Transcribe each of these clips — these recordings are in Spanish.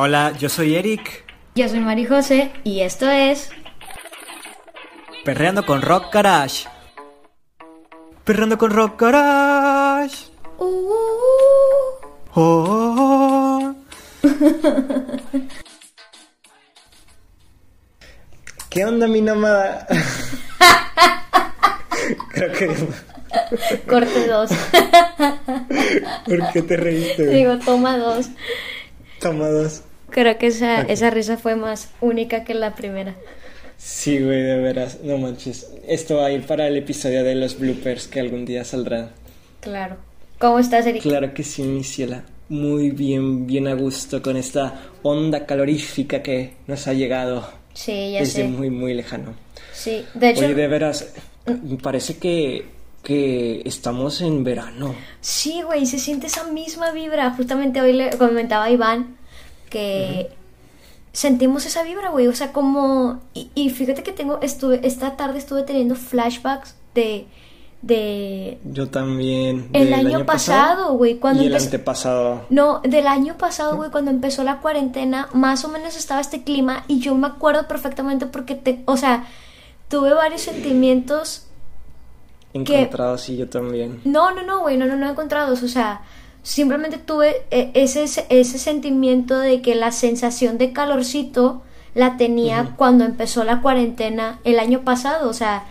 Hola, yo soy Eric. Yo soy Mari José y esto es Perreando con Rock Garage. Perreando con Rock Garage. Uh, uh, uh. Oh, oh, oh. ¿Qué onda, mi nómada? Creo que. corte 2. ¿Por qué te reíste? Digo, toma 2. Toma dos. Creo que esa, esa risa fue más única que la primera. Sí, güey, de veras. No manches. Esto va a ir para el episodio de los bloopers que algún día saldrá. Claro. ¿Cómo estás, Eric? Claro que sí, mi ciela. Muy bien, bien a gusto con esta onda calorífica que nos ha llegado Sí, ya desde sé. muy, muy lejano. Sí, de hecho, Oye, de veras, me parece que, que estamos en verano. sí, güey, se siente esa misma vibra. Justamente hoy le comentaba a Iván que sentimos esa vibra, güey. O sea, como. Y, y fíjate que tengo. Estuve, esta tarde estuve teniendo flashbacks de. de. Yo también. El año pasado, güey, cuando y el antepasado. No, del año pasado, güey, cuando empezó la cuarentena, más o menos estaba este clima y yo me acuerdo perfectamente porque te, o sea, tuve varios sentimientos. Encontrado, sí, yo también. No, no, no, güey, no, no, no encontrados, o sea, simplemente tuve eh, ese, ese sentimiento de que la sensación de calorcito la tenía cuando empezó la cuarentena el año pasado, o sea,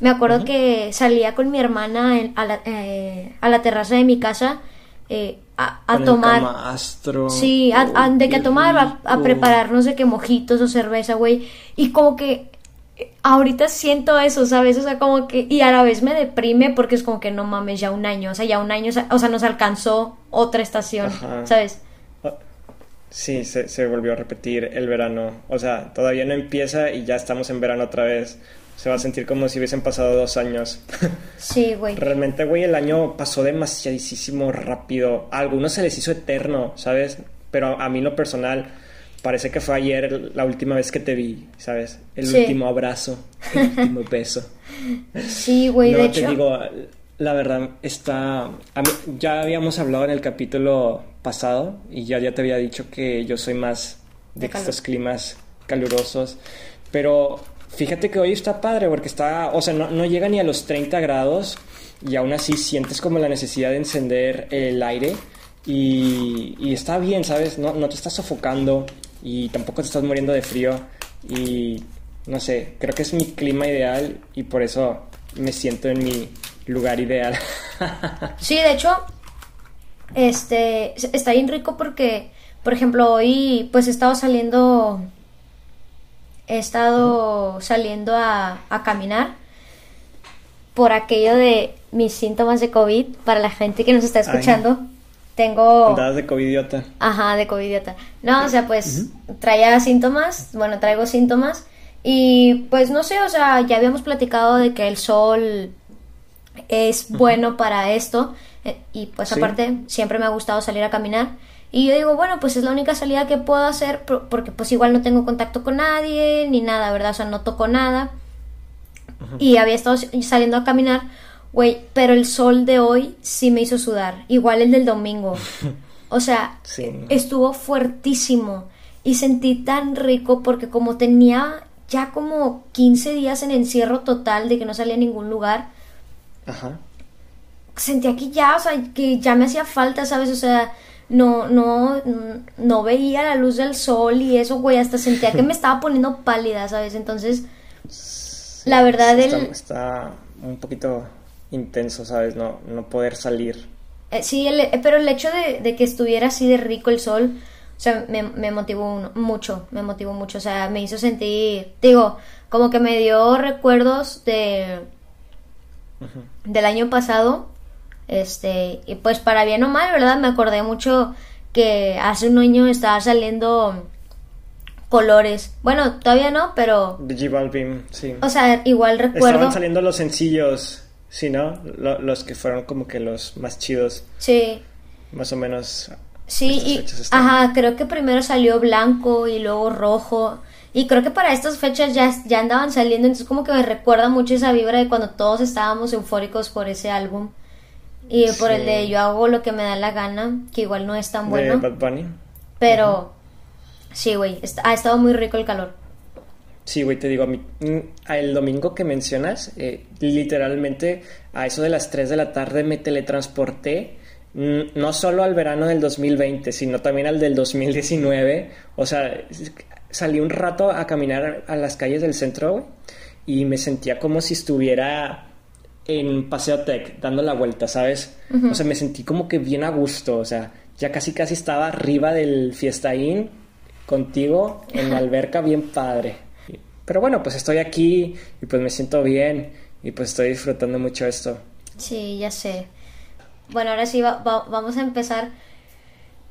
me acuerdo que salía con mi hermana en- a, la, eh, a la terraza de mi casa eh, a, a tomar. camastro. Sí, a, de que tomar, a, prepararnos de que mojitos o cerveza, güey. Y como que ahorita siento eso, ¿sabes? O sea, como que, y a la vez me deprime porque es como que no mames, ya un año, o sea, ya un año, o sea, nos alcanzó otra estación, Ajá. ¿sabes? Ah, Sí, se, se volvió a repetir el verano. O sea, todavía no empieza y ya estamos en verano otra vez. Se va a sentir como si hubiesen pasado dos años. Sí, güey. Realmente, güey, el año pasó demasiadísimo rápido. A algunos se les hizo eterno, ¿sabes? Pero a mí lo personal parece que fue ayer la última vez que te vi, ¿sabes? El Sí. último abrazo, el último beso. Sí, güey, no, de te hecho. digo, la verdad está... a mí- ya habíamos hablado en el capítulo pasado y ya, ya te había dicho que yo soy más de, De estos climas calurosos, pero fíjate que hoy está padre porque está, o sea, no, no llega ni a los 30 grados y aún así sientes como la necesidad de encender el aire y, y está bien, ¿sabes? No, no te estás sofocando y tampoco te estás muriendo de frío. Y no sé, creo que es mi clima ideal y por eso me siento en mi lugar ideal. Sí, de hecho, este, está bien rico porque, por ejemplo, hoy pues he estado saliendo, he estado saliendo a, a caminar por aquello de mis síntomas de COVID, para la gente que nos está escuchando, tengo... Andadas de covidiota. Ajá, de covidiota. No, o sea, pues traía síntomas, bueno, traigo síntomas y pues no sé, o sea, ya habíamos platicado de que el sol es bueno para esto eh, y pues Sí. aparte siempre me ha gustado salir a caminar y yo digo, bueno, pues es la única salida que puedo hacer por- porque pues igual no tengo contacto con nadie ni nada, ¿verdad? O sea, no toco nada y había estado saliendo a caminar, güey, pero el sol de hoy sí me hizo sudar, igual el del domingo. O sea, Sí. estuvo fuertísimo y sentí tan rico porque como tenía ya como 15 días en encierro total de que no salía a ningún lugar, Ajá. sentía que ya, o sea, que ya me hacía falta, ¿sabes? O sea, no, no, no veía la luz del sol y eso, güey, hasta sentía que me estaba poniendo pálida, ¿sabes? Entonces, la verdad, está, el, está un poquito intenso, ¿sabes? No, no poder salir. Eh, sí, el- eh, pero el hecho de, de que estuviera así de rico el sol, o sea, me, me motivó mucho, me motivó mucho, o sea, me hizo sentir, digo, como que me dio recuerdos de del año pasado, este, y pues para bien o mal, ¿verdad? Me acordé mucho que hace un año estaba saliendo colores, bueno, todavía no, pero, Digivolving, sí. o sea, igual recuerdo, Estaban saliendo los sencillos, sí, ¿no? Lo- los que fueron como que los más chidos, sí, más o menos. Sí, y ajá, creo que primero salió blanco y luego rojo. Y creo que para estas fechas ya, ya andaban saliendo, entonces como que me recuerda mucho esa vibra de cuando todos estábamos eufóricos por ese álbum. Y por el de yo hago lo que me da la gana, que igual no es tan bueno. de Bad Bunny. Pero Sí, güey, ha estado muy rico el calor. Sí, güey, te digo, a mí, mm, el domingo que mencionas, eh, literalmente a eso de las 3 de la tarde me teletransporté, mm, no solo al verano del 2020, sino también al del 2019. O sea, salí un rato a caminar a las calles del centro, güey, y me sentía como si estuviera en Paseo Tech, dando la vuelta, ¿sabes? O sea, me sentí como que bien a gusto, o sea, ya casi casi estaba arriba del Fiesta Inn contigo en la alberca, bien padre. Pero bueno, pues estoy aquí y pues me siento bien y pues estoy disfrutando mucho esto. Sí, ya sé. Bueno, ahora sí va- va- vamos a empezar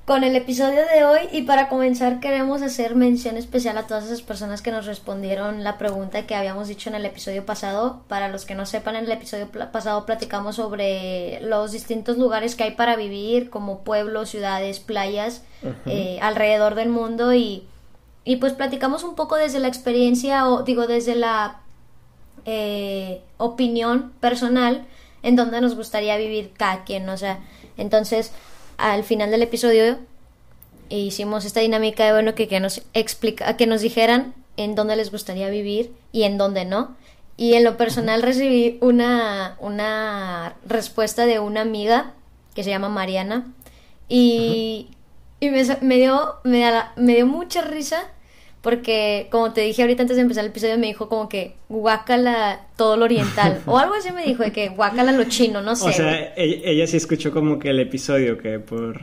con el episodio de hoy y para comenzar queremos hacer mención especial a todas esas personas que nos respondieron la pregunta que habíamos dicho en el episodio pasado. Para los que no sepan, en el episodio pasado platicamos sobre los distintos lugares que hay para vivir, como pueblos, ciudades, playas, eh, alrededor del mundo y, y pues platicamos un poco desde la experiencia o digo desde la eh, opinión personal en donde nos gustaría vivir cada quien, o sea, entonces al final del episodio hicimos esta dinámica de bueno que, que nos explica, que nos dijeran en dónde les gustaría vivir y en dónde no. Y en lo personal recibí una, una respuesta de una amiga que se llama Mariana y, y me, dio, me, da- me dio mucha risa porque, como te dije ahorita antes de empezar el episodio, me dijo como que guácala todo lo oriental. o algo así me dijo, de que guácala lo chino, no sé. O sea, ella, ella sí escuchó como que el episodio que por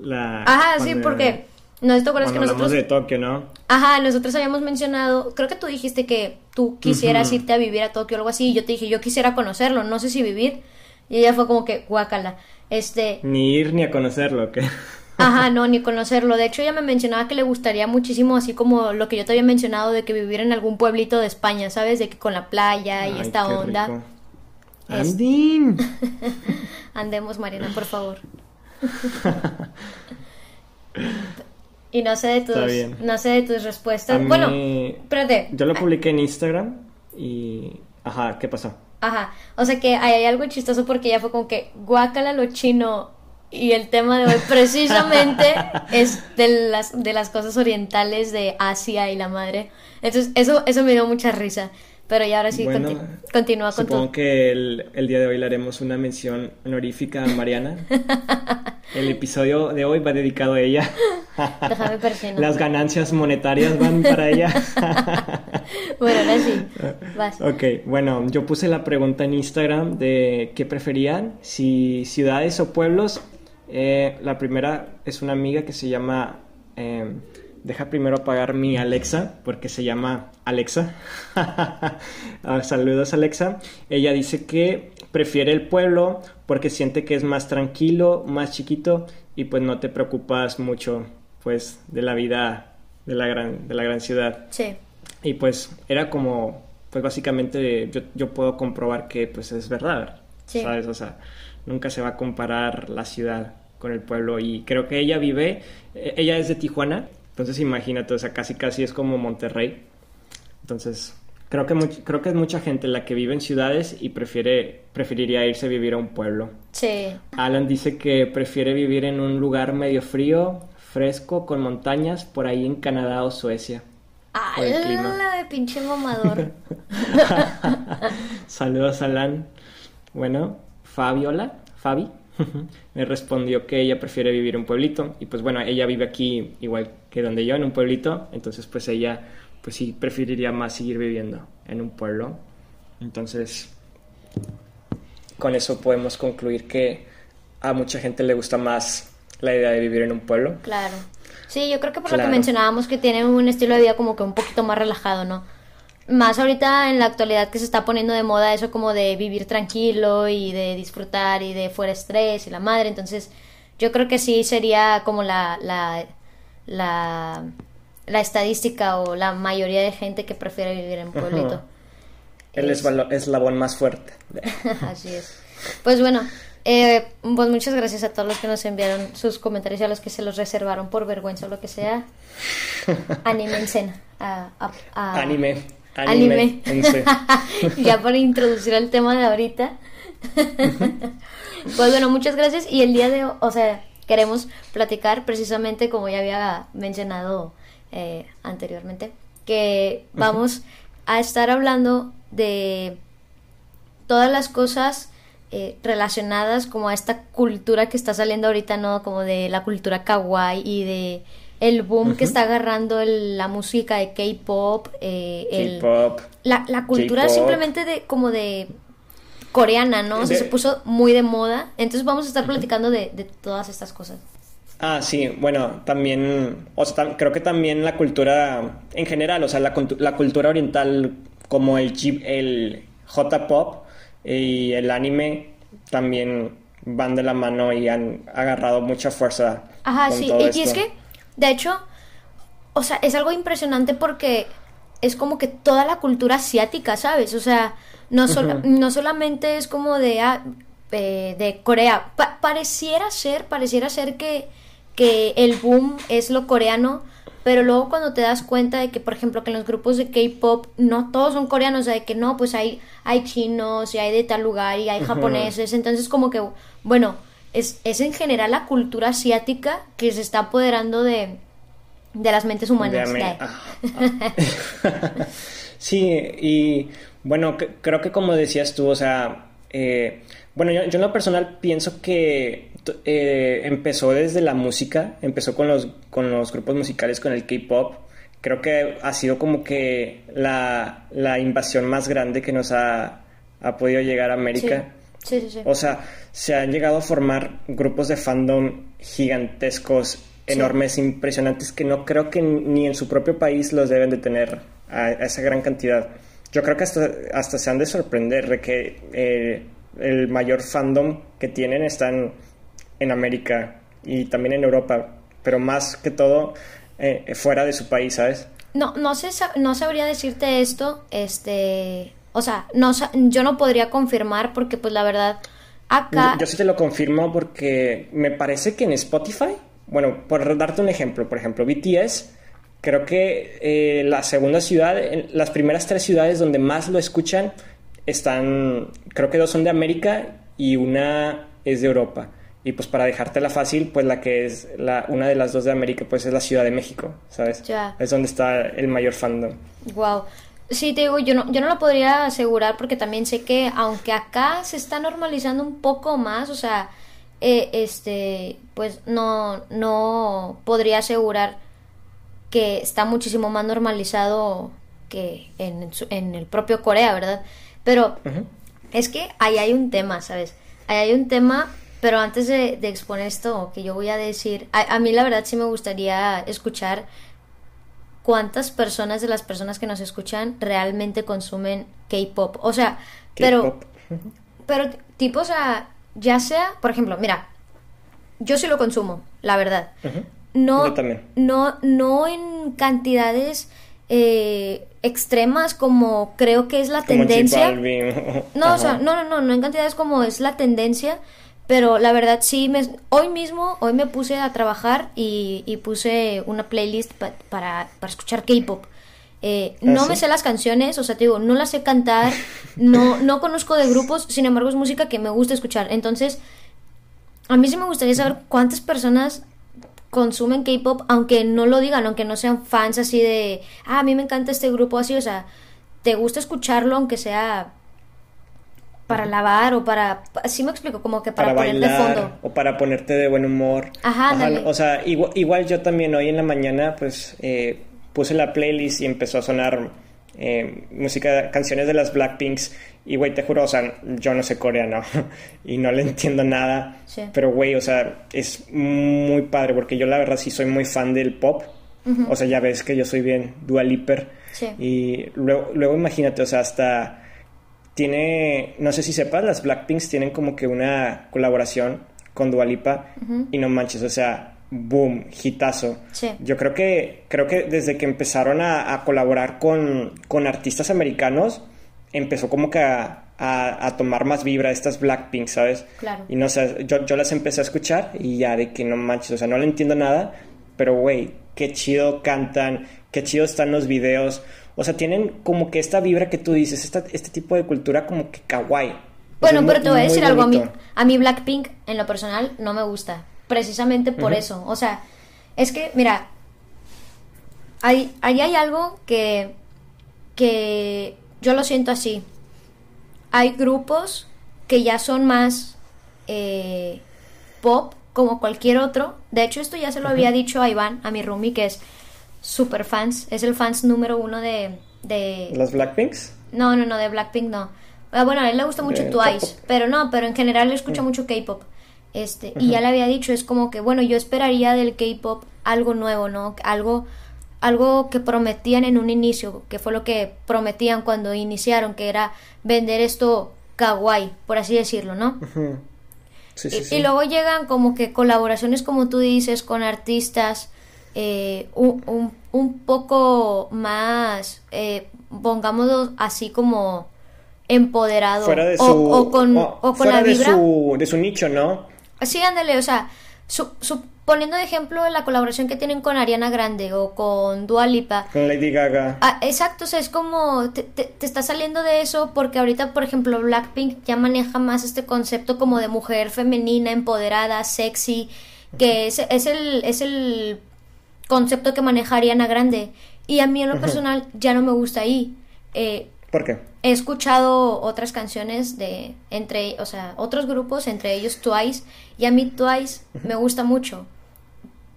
la... Ajá, sí, porque no te acuerdas que nosotros... de Tokio, ¿no? Ajá, nosotros habíamos mencionado, creo que tú dijiste que tú quisieras irte a vivir a Tokio o algo así, y yo te dije, yo quisiera conocerlo, no sé si vivir. Y ella fue como que, guácala. Este, Ni ir ni a conocerlo, que... Ajá, no, ni conocerlo. De hecho, ella me mencionaba que le gustaría muchísimo, así como lo que yo te había mencionado, de que vivir en algún pueblito de España, ¿sabes? De que con la playa y Ay, esta qué onda. rico. Es- Andín. Andemos, Mariana, por favor. y no sé de tus, no sé de tus respuestas. Mí- Bueno, espérate. Yo lo publiqué en Instagram y... Ajá, ¿qué pasó? Ajá, o sea que hay algo chistoso porque ella fue como que guácala lo chino y el tema de hoy precisamente es de las, de las cosas orientales de Asia y la madre. Entonces eso, eso me dio mucha risa. Pero ya ahora sí, Bueno, conti- continúa con Supongo tu... que el, el día de hoy le haremos una mención honorífica a Mariana. El episodio de hoy va dedicado a ella. Déjame persignar. Las ganancias monetarias van para ella. Bueno, ahora sí, vas. Ok, bueno, yo puse la pregunta en Instagram de qué preferían, si ciudades o pueblos. Eh, la primera es una amiga que se llama... eh, deja primero apagar mi Alexa, porque se llama Alexa. Ah, Saludos Alexa. Ella dice que prefiere el pueblo porque siente que es más tranquilo, más chiquito y pues no te preocupas mucho pues de la vida de la gran, de la gran ciudad. Sí, Y pues era como, pues básicamente yo, yo puedo comprobar que pues es verdad, Sí. ¿sabes? O sea, nunca se va a comparar la ciudad con el pueblo y creo que ella vive, eh, ella es de Tijuana, entonces imagínate, o sea, casi casi es como Monterrey. Entonces, creo que, much- creo que es mucha gente la que vive en ciudades y prefiere, preferiría irse a vivir a un pueblo. sí. Alan dice que prefiere vivir en un lugar medio frío, fresco, con montañas, por ahí en Canadá o Suecia. Por el clima. ¡Hala de pinche mamador! Saludos, Alan. Bueno, Fabiola, Fabi, me respondió que ella prefiere vivir en un pueblito. Y pues bueno, ella vive aquí igual que donde yo, en un pueblito. Entonces pues ella, pues sí, preferiría más seguir viviendo en un pueblo. Entonces, con eso podemos concluir que a mucha gente le gusta más la idea de vivir en un pueblo. Claro. Sí, yo creo que por lo que mencionábamos que tienen un estilo de vida como que un poquito más relajado, ¿no? Más ahorita en la actualidad que se está poniendo de moda eso como de vivir tranquilo y de disfrutar y de fuera estrés y la madre, entonces yo creo que sí sería como la la la, la estadística o la mayoría de gente que prefiere vivir en pueblito. Ajá. El esbalo- eslabón más fuerte. Así es. Pues bueno, eh, pues muchas gracias a todos los que nos enviaron sus comentarios y a los que se los reservaron por vergüenza o lo que sea. Anímense a, a- a- Anime. Anime. Anime. ya para introducir el tema de ahorita. pues bueno, muchas gracias. Y el día de hoy, o sea, queremos platicar precisamente como ya había mencionado eh, anteriormente, que vamos a estar hablando de todas las cosas eh, relacionadas como a esta cultura que está saliendo ahorita, ¿no? Como de la cultura kawaii y de el boom que está agarrando el- la música de K-pop, eh, la, la cultura simplemente de como de coreana, ¿no? O sea, De- se puso muy de moda. Entonces vamos a estar platicando de, de todas estas cosas. Ah, sí, bueno, también, o sea, creo que también la cultura en general, o sea, la, la cultura oriental como el, J-pop y el anime también van de la mano y han agarrado mucha fuerza. Ajá, con sí. todo Y, es que, de hecho, o sea, es algo impresionante porque es como que toda la cultura asiática, ¿sabes? O sea, no, no solamente es como de, ah, eh, de Corea. Pa- pareciera ser, pareciera ser que, que el boom es lo coreano, pero luego cuando te das cuenta de que, por ejemplo, que en los grupos de K-pop no todos son coreanos, o sea, de que no, pues hay, hay chinos y hay de tal lugar y hay japoneses, entonces como que, bueno, es, es en general la cultura asiática que se está apoderando de, de las mentes humanas. De ah, ah. sí, y bueno, creo que como decías tú, o sea, eh, bueno, yo, yo en lo personal pienso que eh, empezó desde la música, empezó con los, con los grupos musicales, con el K-pop. Creo que ha sido como que la, la invasión más grande que nos ha, ha podido llegar a América. Sí, sí, sí. O sea, se han llegado a formar grupos de fandom gigantescos, enormes, impresionantes, que no creo que ni en su propio país los deben de tener a, a esa gran cantidad. Yo creo que hasta, hasta se han de sorprender de que eh, el mayor fandom que tienen están en América y también en Europa, pero más que todo eh, fuera de su país, ¿sabes? No, no sé, no sabría decirte esto, este, o sea, no, yo no podría confirmar porque pues la verdad, acá, Yo, yo sí te lo confirmo porque me parece que en Spotify, bueno, por darte un ejemplo, por ejemplo, BTS, creo que eh, la segunda ciudad, en- las primeras tres ciudades donde más lo escuchan están, creo que dos son de América y una es de Europa. Y pues para dejártela fácil, pues la que es la, una de las dos de América, pues es la Ciudad de México, ¿sabes? Ya. Es donde está el mayor fandom. wow. Sí, te digo, yo no, yo no lo podría asegurar porque también sé que aunque acá se está normalizando un poco más, o sea, eh, este, pues no, no podría asegurar que está muchísimo más normalizado que en, en el propio Corea, ¿verdad? Pero es que ahí hay un tema, ¿sabes? Ahí hay un tema, pero antes de, de exponer esto que yo voy a decir, a, a mí la verdad sí me gustaría escuchar cuántas personas de las personas que nos escuchan realmente consumen K-pop. O sea, pero, pero tipo, o sea, ya sea, por ejemplo, mira, yo sí lo consumo, la verdad. No, Yo también. no, no en cantidades eh, extremas como creo que es la Como tendencia. No, o sea, no, no, no, no en cantidades como es la tendencia, pero la verdad sí, me, hoy mismo, hoy me puse a trabajar y, y puse una playlist pa- para, para escuchar K-pop. Eh, no ¿Ah, me sí? sé las canciones, o sea, te digo, no las sé cantar, no, no conozco de grupos, sin embargo es música que me gusta escuchar. Entonces, a mí sí me gustaría saber cuántas personas consumen K-pop, aunque no lo digan, aunque no sean fans así de, ah, a mí me encanta este grupo así, o sea, te gusta escucharlo aunque sea para lavar o para, así me explico, como que para, para poner de bailar fondo. o para ponerte de buen humor. Ajá, o sea, igual, igual yo también hoy en la mañana pues eh, puse la playlist y empezó a sonar eh, música, canciones de las Blackpinks y güey, te juro, o sea, yo no sé coreano y no le entiendo nada, Sí. pero güey, o sea, es muy padre porque yo la verdad sí soy muy fan del pop. O sea, ya ves que yo soy bien dualiper. Sí. Y luego, luego imagínate, o sea, hasta tiene, no sé si sepas, las Blackpinks tienen como que una colaboración con Dualipa y no manches, o sea, boom, hitazo. Sí. Yo creo que, creo que desde que empezaron a, a colaborar con, con artistas americanos, empezó como que a, a- a tomar más vibra estas Blackpink, ¿sabes? Claro. Y no sé, yo, yo las empecé a escuchar y ya de que no manches, o sea, no le entiendo nada, pero güey, qué chido cantan, qué chido están los videos. O sea, tienen como que esta vibra que tú dices, esta, este tipo de cultura como que kawaii. O sea, Bueno, pero muy- te voy a decir algo a mí. A mí Blackpink, en lo personal, no me gusta. Precisamente por eso. O sea, es que, mira, Ahí, ahí hay algo que, que yo lo siento así. Hay grupos que ya son más eh, pop como cualquier otro. De hecho, esto ya se lo había dicho a Iván, a mi roomie, que es super fans. Es el fans número uno de... de... ¿Los Blackpinks? No, no, no, de Blackpink no. Ah, Bueno, a él le gusta mucho De Twice, pero no, pero en general le escucha mucho K-pop. Este, y ya le había dicho, es como que, bueno, yo esperaría del K-pop algo nuevo, ¿no? Algo algo que prometían en un inicio, que fue lo que prometían cuando iniciaron, que era vender esto kawaii, por así decirlo, ¿no? Ujú. Sí, sí, Y, luego llegan como que colaboraciones, como tú dices, con artistas eh, un, un- un poco más, eh, pongámoslo así como empoderado. Fuera de o, su... o con, o con fuera la de vibra. su, de su nicho, ¿no? Sí, ándale, o sea, su, su- poniendo de ejemplo la colaboración que tienen con Ariana Grande o con Dua Lipa. Con Lady Gaga. Ah, exacto, o sea, es como te, te, te está saliendo de eso porque ahorita, por ejemplo, Blackpink ya maneja más este concepto como de mujer femenina, empoderada, sexy, que es, es el, es el concepto que maneja Ariana Grande. Y a mí en lo personal ya no me gusta ahí. Eh, ¿Por qué? he escuchado otras canciones de entre, o sea, otros grupos, entre ellos Twice, y a mí Twice me gusta mucho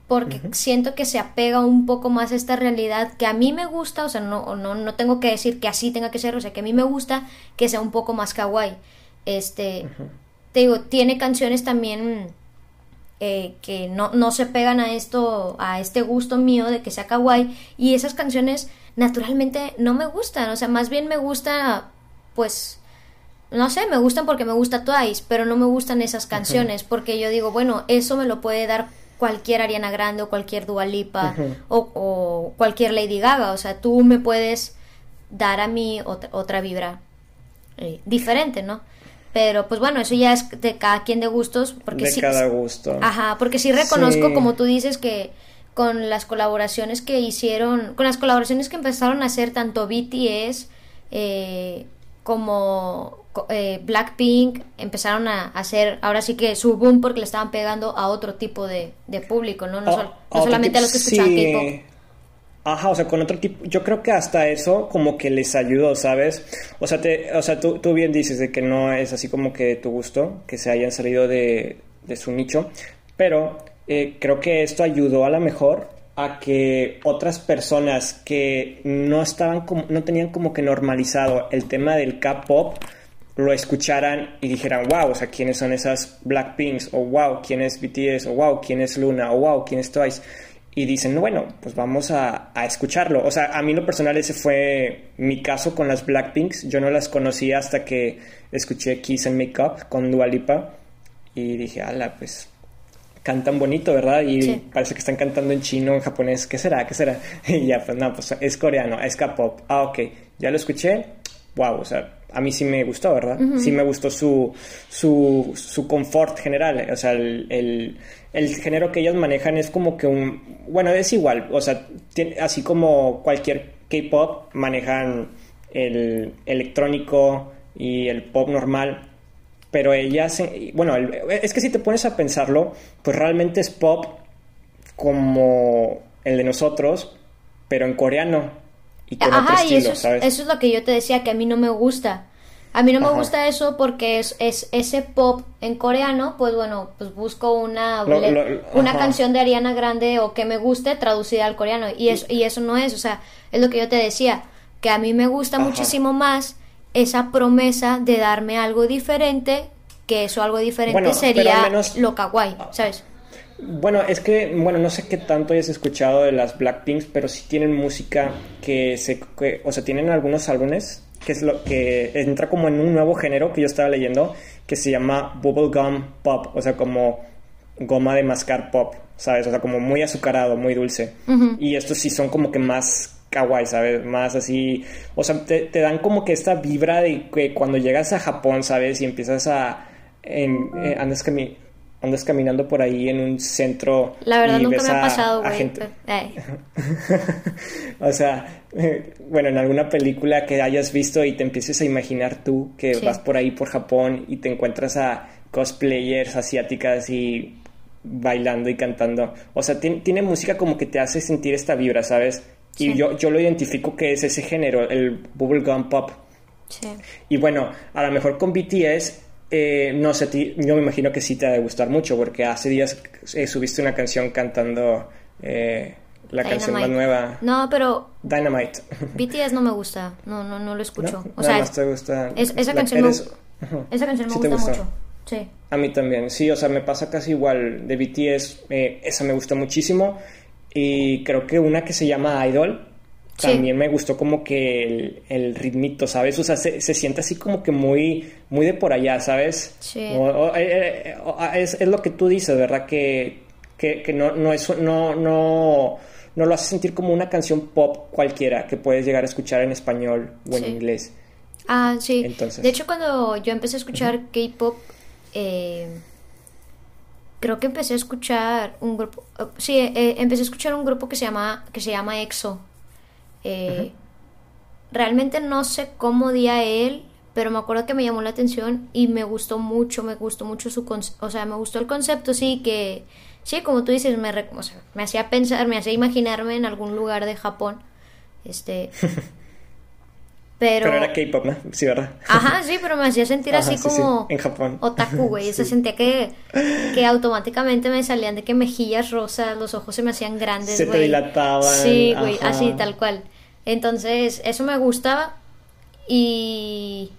porque siento que se apega un poco más a esta realidad que a mí me gusta, o sea, no, no, no tengo que decir que así tenga que ser, o sea, que a mí me gusta que sea un poco más kawaii. Este, te digo, tiene canciones también eh, que no, no se pegan a esto, a este gusto mío de que sea kawaii, y esas canciones naturalmente no me gustan, o sea, más bien me gusta, pues, no sé, me gustan porque me gusta Twice, pero no me gustan esas canciones, porque yo digo, bueno, eso me lo puede dar cualquier Ariana Grande o cualquier Dua Lipa o, o cualquier Lady Gaga, o sea, tú me puedes dar a mí otra, otra vibra eh, diferente, ¿no? Pero pues bueno, eso ya es de cada quien de gustos, porque de sí, cada gusto. Ajá, porque sí reconozco, Sí. como tú dices, que con las colaboraciones que hicieron, con las colaboraciones que empezaron a hacer tanto BTS eh, como co- eh, Blackpink, empezaron a hacer ahora sí que su boom porque le estaban pegando a otro tipo de, de público, ¿no? No, sol- no otro solamente a los que escuchaban sí. K-pop. Ajá, o sea, con otro tipo, yo creo que hasta eso como que les ayudó, ¿sabes? O sea, te, o sea tú, tú bien dices de que no es así como que de tu gusto, que se hayan salido de, de su nicho, pero eh, creo que esto ayudó a lo mejor a que otras personas que no estaban como, no tenían como que normalizado el tema del K-pop lo escucharan y dijeran, wow, o sea, ¿quiénes son esas Blackpinks? O wow, ¿quién es BTS? O wow, ¿quién es Luna? O wow, ¿quién es Twice? Y dicen, bueno, pues vamos a, a escucharlo. O sea, a mí lo personal ese fue mi caso con las Blackpinks. Yo no las conocía hasta que escuché Kiss and Make Up con Dua Lipa. Y dije, ala, pues cantan bonito, ¿verdad? Y Sí. parece que están cantando en chino, en japonés. ¿Qué será? ¿Qué será? Y ya, pues no, pues es coreano, es K-pop. Ah, ok. Ya lo escuché. Wow, o sea, a mí sí me gustó, ¿verdad? Sí me gustó su, su, su confort general. O sea, el, el, el género que ellos manejan es como que un... Bueno, es igual. O sea, tiene- así como cualquier K-pop, manejan el electrónico y el pop normal pero ellas, eh, bueno, el- es que si te pones a pensarlo, pues realmente es pop como el de nosotros, pero en coreano y con otro Ajá, y estilo, eso es, ¿sabes? eso es lo que yo te decía, que a mí no me gusta. A mí no me Ajá. gusta eso porque es, es ese pop en coreano, pues bueno, pues busco una, Lo- le- lo- una ajá. canción de Ariana Grande o que me guste traducida al coreano. Y eso, y eso no es, o sea, es lo que yo te decía, que a mí me gusta Ajá. muchísimo más esa promesa de darme algo diferente, que eso algo diferente Bueno, sería menos- lo kawaii, ¿sabes? Bueno, es que, bueno, no sé qué tanto hayas escuchado de las Blackpinks, pero sí tienen música que se, que- o sea, tienen algunos álbumes que es lo que entra como en un nuevo género que yo estaba leyendo que se llama bubblegum pop, o sea, como goma de mascar pop, ¿sabes? O sea, como muy azucarado, muy dulce. Y estos sí son como que más kawaii, ¿sabes? Más así, o sea, te, te dan como que esta vibra de que cuando llegas a Japón, ¿sabes? Y empiezas a... en- eh, andas, cami- andas caminando por ahí en un centro La verdad y nunca ves me ha a- pasado, güey. gente- Ay. o sea, eh, bueno, en alguna película que hayas visto y te empieces a imaginar tú que Sí. vas por ahí por Japón y te encuentras a cosplayers asiáticas y bailando y cantando. O sea, tiene, tiene música como que te hace sentir esta vibra, ¿sabes? Y Sí. yo, yo lo identifico que es ese género, el bubblegum pop. Sí. Y bueno, a lo mejor con BTS, eh, no sé, ti- yo me imagino que sí te ha de gustar mucho, porque hace días eh, subiste una canción cantando eh, la canción más nueva, No, pero Dynamite. BTS no me gusta. No, no, no lo escucho. ¿No? O Nada sea, más te gusta. es- esa la- canción me- eres- esa canción me Sí gusta mucho. Sí. A mí también, sí, o sea, me pasa casi igual de BTS, eh, esa me gusta muchísimo y creo que una que se llama Idol Sí. también me gustó como que el, el ritmito, ¿sabes? O sea, se, se siente así como que muy, muy de por allá, ¿sabes? Sí. O- o- eh, eh, o- es, es lo que tú dices, ¿verdad? Que, que, que no, no, es, no, no, no lo hace sentir como una canción pop cualquiera que puedes llegar a escuchar en español o en Sí. inglés. Ah, sí. Entonces. De hecho, cuando yo empecé a escuchar K-pop, eh, creo que empecé a escuchar un grupo. sí, eh, empecé a escuchar un grupo que se llama que se llama EXO. Eh, Realmente no sé cómo di a él, pero me acuerdo que me llamó la atención y me gustó mucho, me gustó mucho su concepto, o sea, me gustó el concepto, sí, que sí, como tú dices, me, o sea, me hacía pensar, me hacía imaginarme en algún lugar de Japón. Este, pero, Pero era K-pop, ¿no? Sí, ¿verdad? Ajá, sí, pero me hacía sentir Ajá, así sí, sí, como en Japón. otaku, güey. Sí. sentía que, que automáticamente me salían de que mejillas rosas, los ojos se me hacían grandes, Se te güey. dilataban, Sí, güey, así, tal cual. Entonces, eso me gustaba. Y.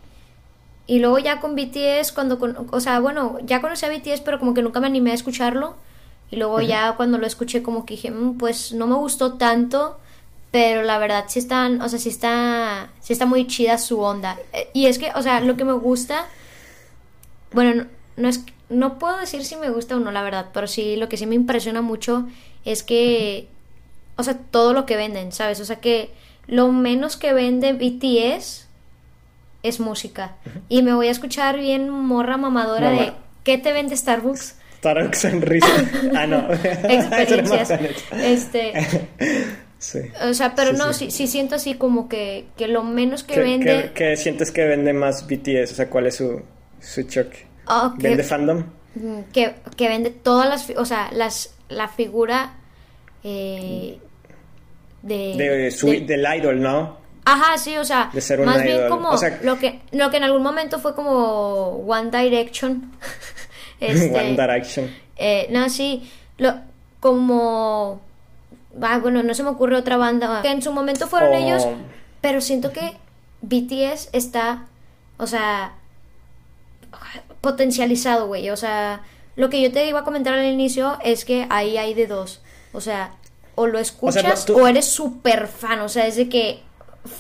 Y luego ya con BTS, cuando. con- o sea, bueno, ya conocí a BTS, pero como que nunca me animé a escucharlo. Y luego ya cuando lo escuché, como que dije, "Mm, pues no me gustó tanto. Pero la verdad sí están, o sea, sí está, sí está muy chida su onda. Eh, Y es que, o sea, lo que me gusta, bueno, no, no es, no puedo decir si me gusta o no, la verdad, pero sí, lo que sí me impresiona mucho es que, o sea, todo lo que venden, ¿sabes? O sea, que lo menos que vende BTS es música. Y me voy a escuchar bien morra mamadora de. ¿qué te vende Starbucks? Starbucks sonrisa. Ah, no. Experiencias. Este, Sí. o sea, pero Sí, no, sí. sí, siento así como que, que lo menos que ¿Qué, vende... qué- qué sientes que vende más BTS? O sea, ¿cuál es su, su choque? Ah, que- ¿Vende fandom? Mm, que, que vende todas las, o sea, las, la figura eh, de, De, su, de- del idol, ¿no? Ajá, sí, o sea, de ser un más bien idol. como O sea- lo que lo que en algún momento fue como One Direction. este, One Direction. eh, no, sí, lo, como ah, bueno, no se me ocurre otra banda que en su momento fueron ellos, pero siento que BTS está, o sea, potencializado, güey. O sea, lo que yo te iba a comentar al inicio es que ahí hay de dos. O sea, o lo escuchas o, no, tú- eres súper fan. O sea, es de que,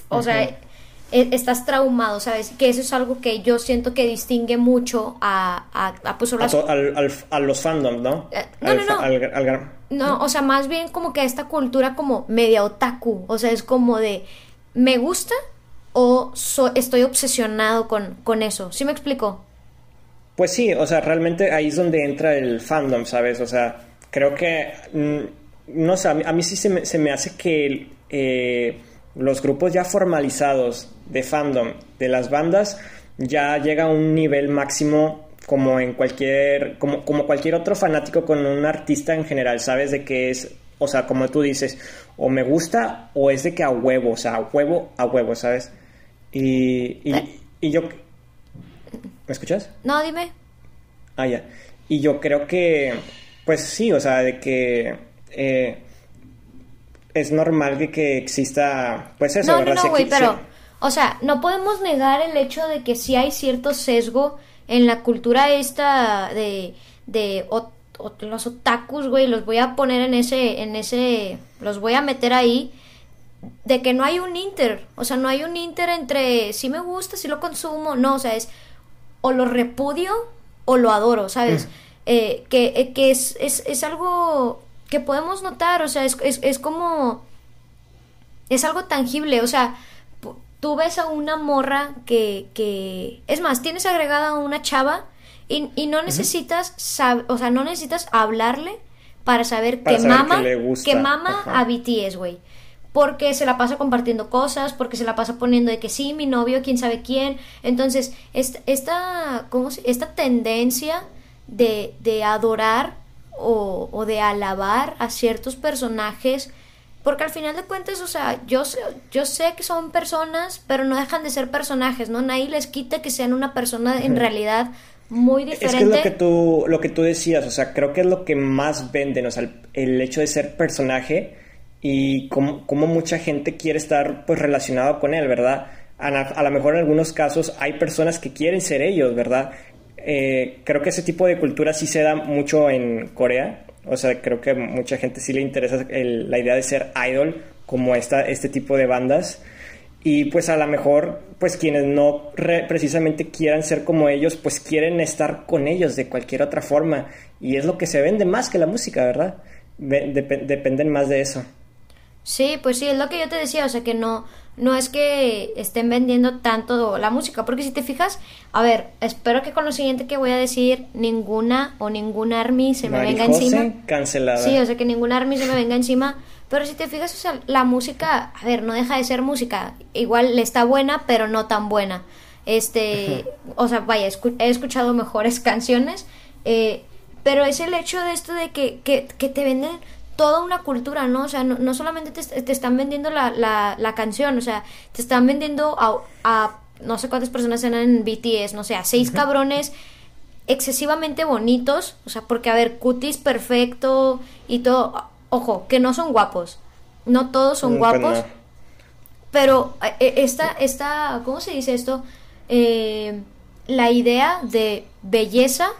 o sea, e- estás traumado, ¿sabes? Que eso es algo que yo siento que distingue mucho a, a, a, pues, A, las- to- al- al- a los fandom, ¿no? Eh, no, Al no, fa- no. al- No, o sea, más bien como que esta cultura como media otaku. O sea, es como de, ¿me gusta o so- estoy obsesionado con, con eso? ¿Sí me explico? Pues sí, o sea, realmente ahí es donde entra el fandom, ¿sabes? O sea, creo que, mm, no sé, a mí, a mí sí se me, se me hace que eh, los grupos ya formalizados de fandom de las bandas ya llega a un nivel máximo como en cualquier, como, como cualquier otro fanático con un artista en general, ¿sabes? De que es, o sea, como tú dices, o me gusta o es de que a huevo, o sea, a huevo, a huevo, ¿sabes? Y, y, y yo... ¿Me escuchas? No, dime. Ah, ya. Y yo creo que, pues sí, o sea, de que eh, es normal que, que exista, pues eso, No, no, no, güey, pero, o sea, no podemos negar el hecho de que sí hay cierto sesgo en la cultura esta de, de ot- ot- los otakus, güey, los voy a poner en ese, en ese, los voy a meter ahí, de que no hay un inter, o sea, no hay un inter entre si me gusta, si lo consumo, no, o sea, es o lo repudio o lo adoro, ¿sabes? Eh, que eh, que es, es, es algo que podemos notar, o sea, es, es, es como es algo tangible, o sea, tú ves a una morra que, que es más, tienes agregada a una chava y, y no necesitas, sab- o sea, no necesitas hablarle para saber Para que saber mama, que mama ajá. a BTS, güey. Porque se la pasa compartiendo cosas, porque se la pasa poniendo de que sí, mi novio, quién sabe quién. Entonces, esta, esta, ¿cómo se- esta tendencia de, de adorar o, o de alabar a ciertos personajes Porque al final de cuentas, o sea, yo sé, yo sé que son personas, pero no dejan de ser personajes, ¿no? Nadie les quita que sean una persona en realidad muy diferente. Es que es lo que tú, lo que tú decías, o sea, creo que es lo que más venden, o sea, el, el hecho de ser personaje y cómo, cómo, mucha gente quiere estar pues relacionado con él, ¿verdad? A, a lo mejor en algunos casos hay personas que quieren ser ellos, ¿verdad? Eh, creo que ese tipo de cultura sí se da mucho en Corea. O sea, creo que mucha gente sí le interesa la idea de ser idol como esta, este tipo de bandas. Y pues a lo mejor, pues quienes no re, precisamente quieran ser como ellos, pues quieren estar con ellos de cualquier otra forma. Y es lo que se vende más que la música, ¿verdad? Dep dependen más de eso. Sí, pues sí, es lo que yo te decía, o sea que no, no es que estén vendiendo tanto la música, porque si te fijas, a ver, espero que con lo siguiente que voy a decir, ninguna o ninguna army se me venga encima. cancelada. Sí, o sea que ninguna army se me venga encima, pero si te fijas, o sea, la música, a ver, no deja de ser música, igual le está buena, pero no tan buena. Este, o sea, vaya, he escuchado mejores canciones, eh, pero es el hecho de esto de que, que, que te venden toda una cultura, ¿no? O sea, no, no solamente te, te, están vendiendo la, la, la, canción, o sea, te están vendiendo a, a no sé cuántas personas eran en BTS, no sé, a seis cabrones excesivamente bonitos, o sea, porque a ver, cutis perfecto y todo, ojo, que no son guapos, no todos son guapos, pero esta, esta, ¿cómo se dice esto? Eh, la idea de belleza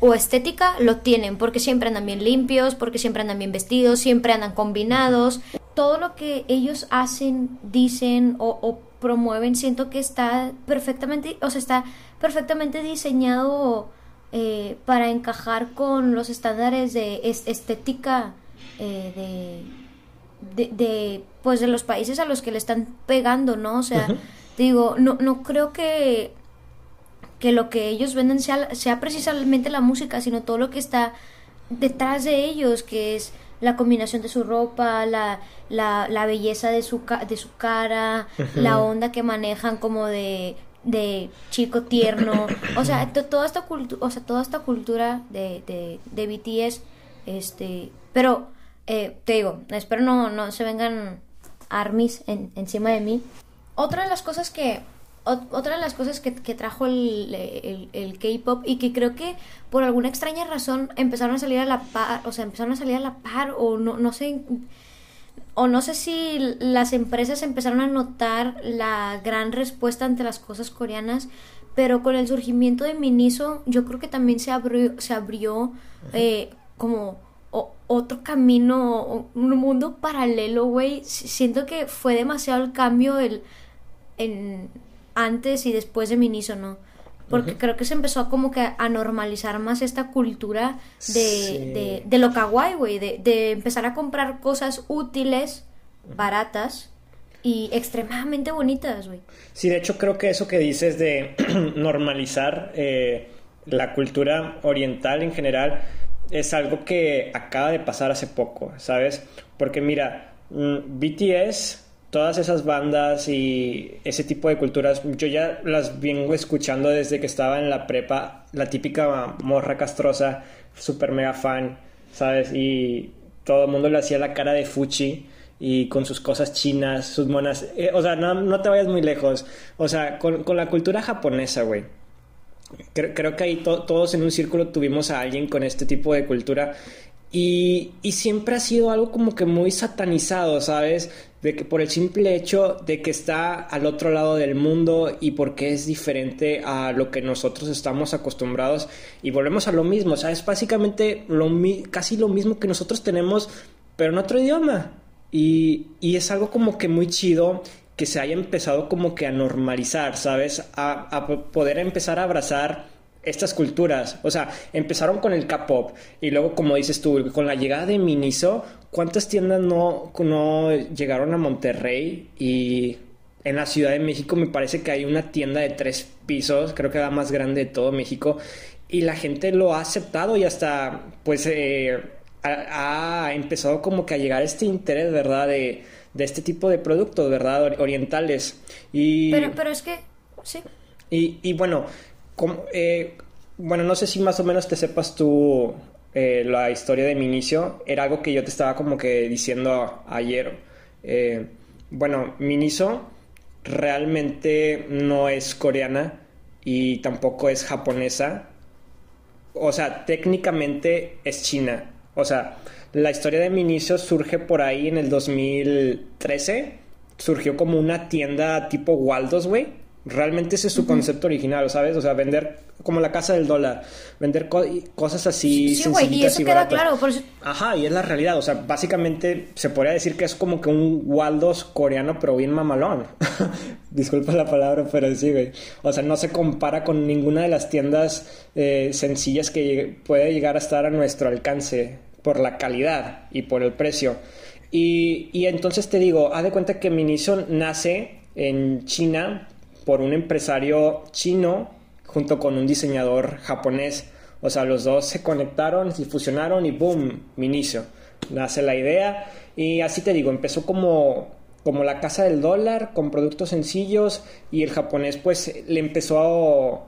o estética lo tienen, porque siempre andan bien limpios, porque siempre andan bien vestidos, siempre andan combinados. Todo lo que ellos hacen, dicen o, o promueven, siento que está perfectamente, o sea, está perfectamente diseñado eh, para encajar con los estándares de estética eh, de, de, de, pues de los países a los que le están pegando, ¿no? O sea, uh -huh. digo, no, no creo que que lo que ellos venden sea, sea precisamente la música, sino todo lo que está detrás de ellos, que es la combinación de su ropa, la, la, la belleza de su, de su cara, uh -huh. la onda que manejan como de, de chico tierno, o sea, toda esta cultura, o sea, toda esta cultura de, de, de BTS, este, pero eh, te digo, espero no, no se vengan armies en, encima de mí. Otra de las cosas que otra de las cosas que, que trajo el, el, el K-pop y que creo que por alguna extraña razón empezaron a salir a la par, o sea, empezaron a salir a la par, o no, no sé, o no sé si las empresas empezaron a notar la gran respuesta ante las cosas coreanas, pero con el surgimiento de Miniso, yo creo que también se abrió, se abrió eh, como o, otro camino, un mundo paralelo, güey. Siento que fue demasiado el cambio el, en antes y después de Miniso, ¿no? Porque uh -huh. creo que se empezó como que a normalizar más esta cultura de, sí. de, de, lo kawaii, güey, de, de, empezar a comprar cosas útiles, baratas y extremadamente bonitas, güey. Sí, de hecho creo que eso que dices de normalizar eh, la cultura oriental en general es algo que acaba de pasar hace poco, ¿sabes? Porque mira, mm, BTS todas esas bandas y ese tipo de culturas, yo ya las vengo escuchando desde que estaba en la prepa, la típica morra castrosa, super mega fan, ¿sabes? Y todo el mundo le hacía la cara de fuchi y con sus cosas chinas, sus monas, eh, o sea, no, no, te vayas muy lejos, o sea, con, con la cultura japonesa, güey. Creo, creo, que ahí to todos en un círculo tuvimos a alguien con este tipo de cultura y, y, siempre ha sido algo como que muy satanizado, ¿sabes? De que por el simple hecho de que está al otro lado del mundo y porque es diferente a lo que nosotros estamos acostumbrados. Y volvemos a lo mismo, o sea, es básicamente casi lo mismo que nosotros tenemos, pero en otro idioma. Y, y es algo como que muy chido que se haya empezado como que a normalizar, ¿sabes? A poder empezar a abrazar estas culturas. O sea, empezaron con el K-pop y luego, como dices tú, con la llegada de Miniso, ¿cuántas tiendas no, no llegaron a Monterrey? Y en la Ciudad de México me parece que hay una tienda de tres pisos, creo que la más grande de todo México, y la gente lo ha aceptado y hasta, pues, eh, ha, ha, empezado como que a llegar este interés, ¿verdad? De, de este tipo de productos, ¿verdad? Orientales. Y... Pero, pero es que, sí. Y, y bueno, eh, bueno, no sé si más o menos te sepas tú eh, la historia de mi inicio, era algo que yo te estaba como que diciendo ayer. Eh, bueno, Miniso realmente no es coreana y tampoco es japonesa. O sea, técnicamente es china. O sea, la historia de Miniso surge por ahí en el 2013. Surgió como una tienda tipo Waldos, güey Realmente ese es su concepto original, ¿sabes? O sea, vender como la casa del dólar, vender cosas así sí, güey, y eso queda claro. Por eso... Ajá, y es la realidad. O sea, básicamente se podría decir que es como que un Waldos coreano, pero bien mamalón. Disculpa la palabra, pero sí, güey. O sea, no se compara con ninguna de las tiendas eh, sencillas que puede llegar a estar a nuestro alcance por la calidad y por el precio. Y, y entonces te digo, haz de cuenta que Miniso nace en China por un empresario chino junto con un diseñador japonés. O sea, los dos se conectaron, se fusionaron y boom, Minicio. Nace la idea y así te digo, empezó como, como la casa del dólar, con productos sencillos y el japonés pues le empezó a,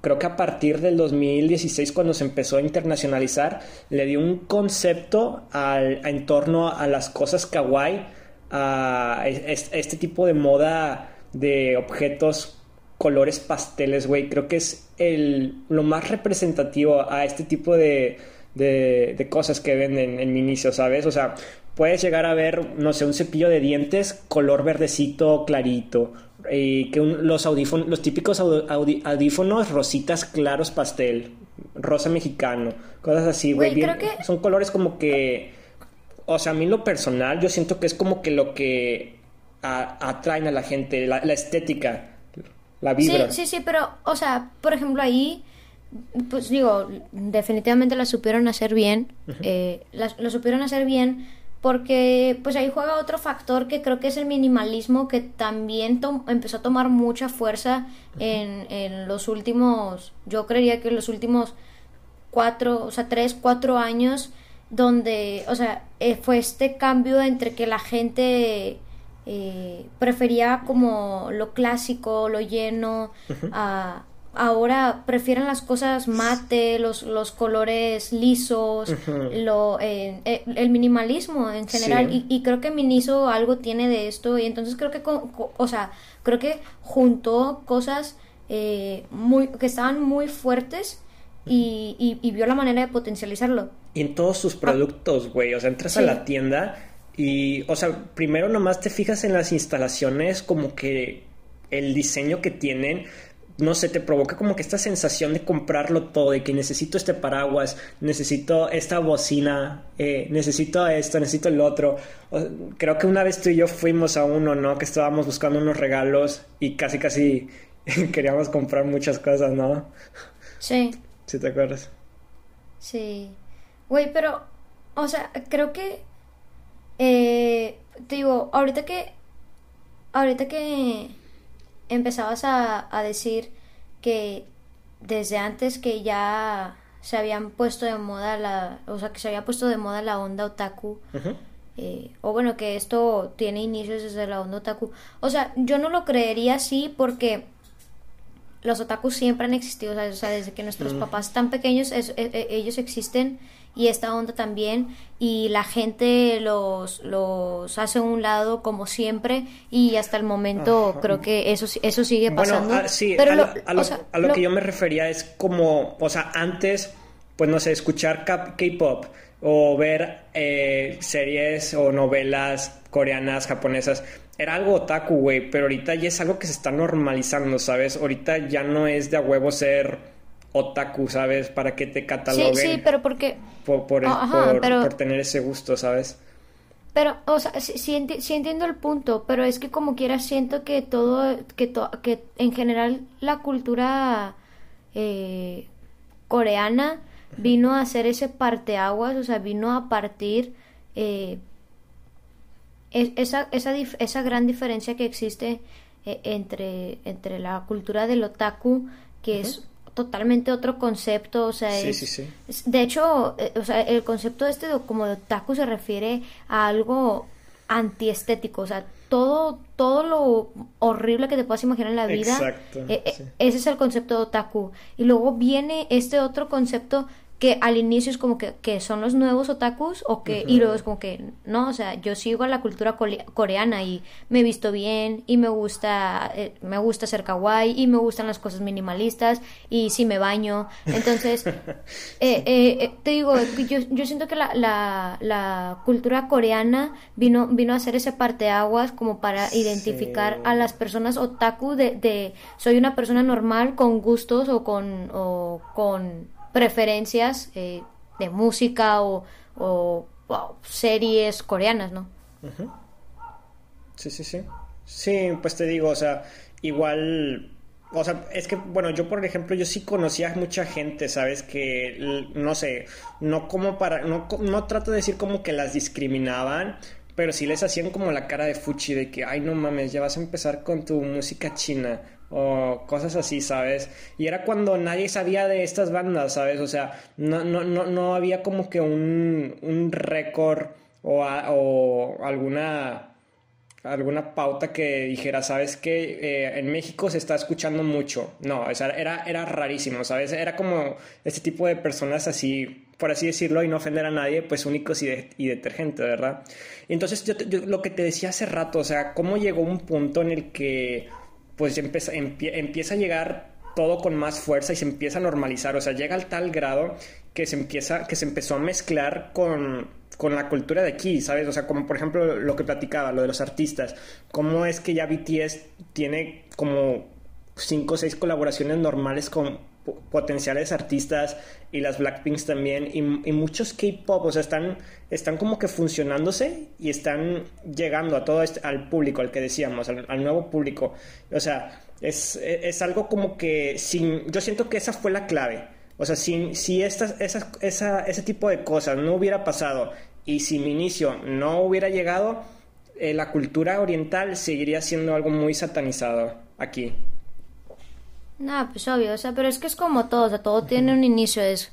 creo que a partir del 2016 cuando se empezó a internacionalizar, le dio un concepto al, en torno a las cosas kawaii, a este tipo de moda de objetos colores pasteles, güey. Creo que es el, lo más representativo a este tipo de, de, cosas que venden en mi inicio, ¿sabes? O sea, puedes llegar a ver, no sé, un cepillo de dientes color verdecito clarito. Y que los audífonos, los típicos audífonos rositas claros pastel, rosa mexicano, cosas así, güey. Son colores como que, o sea, a mí lo personal, yo siento que es como que lo que atraen a la gente, la, estética, la vibra. Sí, sí, sí, pero, o sea, por ejemplo, ahí, pues digo, definitivamente la supieron hacer bien, eh, lo supieron hacer bien porque pues ahí juega otro factor que creo que es el minimalismo que también empezó a tomar mucha fuerza en, en, los últimos, yo creería que en los últimos cuatro, o sea, tres, cuatro años, donde, o sea, eh, fue este cambio entre que la gente eh, prefería como lo clásico, lo lleno, ahora prefieren las cosas mate, los, los colores lisos, lo, eh, eh, el minimalismo en general. Y, creo que Miniso algo tiene de esto y entonces creo que, o sea, creo que juntó cosas muy, que estaban muy fuertes y, y, vio la manera de potencializarlo. Y en todos sus productos, güey, o sea, entras a la tienda y, o sea, primero nomás te fijas en las instalaciones, como que el diseño que tienen, no sé, te provoca como que esta sensación de comprarlo todo, de que necesito este paraguas, necesito esta bocina, eh, necesito esto, necesito el otro. creo que una vez tú y yo fuimos a uno, ¿no? Que estábamos buscando unos regalos y casi, casi queríamos comprar muchas cosas, ¿no? Sí. ¿Sí te acuerdas? Sí. Güey, pero, o sea, creo que eh, te digo, ahorita que. Ahorita que empezabas a, a decir que desde antes que ya se habían puesto de moda la. O sea, que se había puesto de moda la onda otaku. Eh, o bueno, que esto tiene inicios desde la onda otaku. O sea, yo no lo creería así porque los otakus siempre han existido. O sea, desde que nuestros papás están pequeños, e, e, ellos existen y esta onda también y la gente los, los hace a un lado como siempre y hasta el momento creo que eso, eso sigue pasando. Bueno, sí, Pero a lo, que yo me refería es como, o sea, antes, pues no sé, escuchar K-pop o ver eh, series o novelas coreanas, japonesas, era algo otaku, güey, pero ahorita ya es algo que se está normalizando, ¿sabes? Ahorita ya no es de a huevo ser otaku, ¿sabes? Para que te cataloguen. Sí, sí, pero porque... Por, por, tener ese gusto, ¿sabes? Pero, o sea, sí, entiendo el punto, pero es que como quiera siento que todo, que, que en general la cultura eh, coreana vino a hacer ese parteaguas, o sea, vino a partir eh, esa, esa, esa gran diferencia que existe eh, entre, entre la cultura del otaku, que es totalmente otro concepto, o sea, de hecho, eh, o sea, el concepto este de, como de otaku se refiere a algo antiestético, o sea, todo todo lo horrible que te puedas imaginar en la vida, Exacto, eh, eh, ese es el concepto de otaku. Y luego viene este otro concepto que al inicio es como que, que son los nuevos otakus o que y luego es como que no, o sea, yo sigo a la cultura coreana y me he visto bien y me gusta eh, me gusta ser kawaii y me gustan las cosas minimalistas y si me baño. Entonces, eh, eh, te digo, yo, yo siento que la, la, la, cultura coreana vino vino a hacer ese parteaguas como para identificar a las personas otaku de, de soy una persona normal con gustos o con o con preferencias eh, de música o, o, series coreanas, ¿no? Sí, sí, sí. Sí, pues te digo, o sea, igual o sea, es que, bueno, yo por ejemplo, yo sí conocía mucha gente, ¿sabes? Que, no sé, no como para, no, no trato de decir como que las discriminaban, pero sí les hacían como la cara de fuchi de que, ay, no mames, ya vas a empezar con tu música china o cosas así, ¿sabes? Y era cuando nadie sabía de estas bandas, ¿sabes? O sea, no, no, no, no había como que un, un récord o, o alguna alguna pauta que dijera, sabes que eh, en México se está escuchando mucho. No, o sea, era, era rarísimo, ¿sabes? Era como este tipo de personas así, por así decirlo, y no ofender a nadie, pues únicos y, de, y detergentes, ¿verdad? Entonces, yo, lo que te decía hace rato, o sea, cómo llegó un punto en el que pues empieza, empieza a llegar todo con más fuerza y se empieza a normalizar, o sea, llega al tal grado que se empieza, que se empezó a mezclar con, con la cultura de aquí, ¿sabes? O sea, como por ejemplo lo que platicaba, lo de los artistas, cómo es que ya BTS tiene como cinco o seis colaboraciones normales con potenciales artistas y las Blackpinks también y, muchos K-pop, o sea, están, están como que funcionándose y están llegando a todo este, al público, al que decíamos, al, nuevo público. O sea, es, es, algo como que sin, yo siento que esa fue la clave. O sea, si, si esa, ese tipo de cosas no hubiera pasado y si mi inicio no hubiera llegado, eh, la cultura oriental seguiría siendo algo muy satanizado aquí. No, pues obvio, o sea, pero es que es como todo, o sea, todo tiene un inicio, es,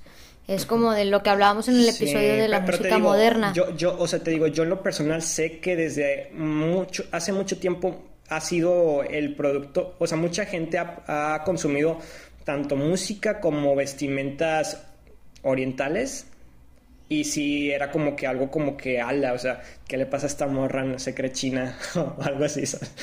es como de lo que hablábamos en el episodio de la música moderna. Yo, yo, o sea, te digo, yo en lo personal sé que desde mucho, hace mucho tiempo ha sido el producto, o sea, mucha gente ha, consumido tanto música como vestimentas orientales y si era como que algo como que ala, o sea, ¿qué le pasa a esta morra? No se cree china o algo así, ¿sabes?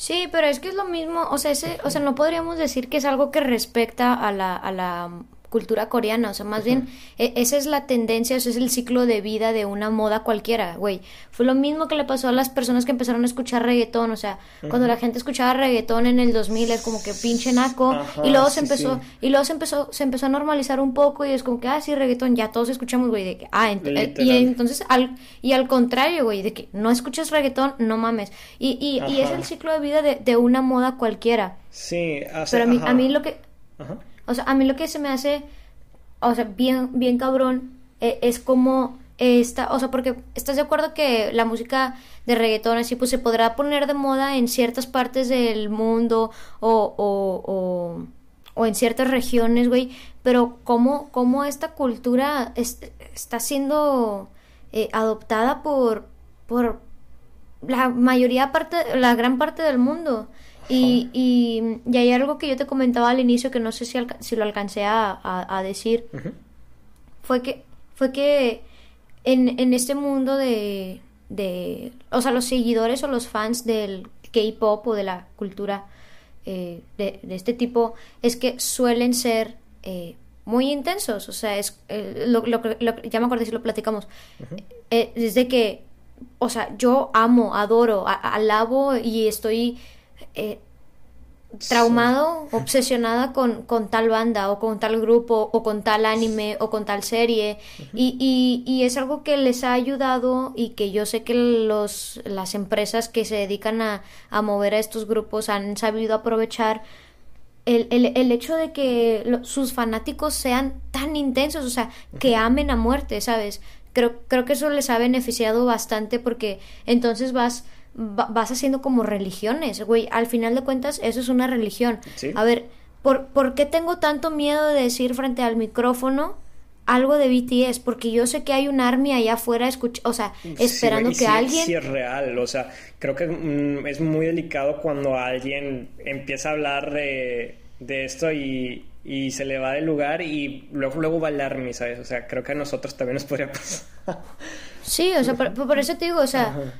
Sí, pero es que es lo mismo, o sea, ese, o sea, no podríamos decir que es algo que respecta a la, a la cultura coreana, o sea, más bien e, esa es la tendencia, ese es el ciclo de vida de una moda cualquiera, güey. Fue lo mismo que le pasó a las personas que empezaron a escuchar reggaetón, o sea, cuando la gente escuchaba reggaetón en el 2000 es como que pinche naco y luego se empezó y luego se empezó se empezó a normalizar un poco y es como que ah, sí, reggaetón, ya todos escuchamos, güey, de que ah, eh, y entonces al y al contrario, güey, de que no escuchas reggaetón, no mames. Y y, y es el ciclo de vida de, de una moda cualquiera. Sí, Pero a mí, a mí lo que o sea, a mí lo que se me hace, o sea, bien, bien cabrón, e, es como esta, o sea, porque estás de acuerdo que la música de reggaetón así pues se podrá poner de moda en ciertas partes del mundo o, o, o, en ciertas regiones, güey, pero cómo, cómo esta cultura está siendo eh, adoptada por, por la mayoría parte, la gran parte del mundo. Y, y, hay algo que yo te comentaba al inicio que no sé si, si lo alcancé a, decir. Fue que, fue que en, en este mundo de, de, o sea, los seguidores o los fans del K-pop o de la cultura eh, de, este tipo, es que suelen ser eh, muy intensos. O sea, es eh, lo, lo, ya me acuerdo si lo platicamos. desde que, o sea, yo amo, adoro, alabo y estoy eh, traumado, obsesionada con, con, tal banda o con tal grupo o con tal anime o con tal serie. Y, y, es algo que les ha ayudado y que yo sé que los, las empresas que se dedican a, a mover a estos grupos han sabido aprovechar el, el, el hecho de que sus fanáticos sean tan intensos, o sea, que amen a muerte, ¿sabes? Creo, creo que eso les ha beneficiado bastante porque entonces vas vas haciendo como religiones, güey. Al final de cuentas, eso es una religión. A ver, ¿por, ¿por qué tengo tanto miedo de decir frente al micrófono algo de BTS? Porque yo sé que hay un army allá afuera, o sea, esperando que alguien... Sí, es real, o sea, creo que mm, es muy delicado cuando alguien empieza a hablar de de esto y, y se le va del lugar y luego, luego va al army, ¿sabes? O sea, creo que a nosotros también nos podría pasar. Sí, o sea, por, por eso te digo, o sea,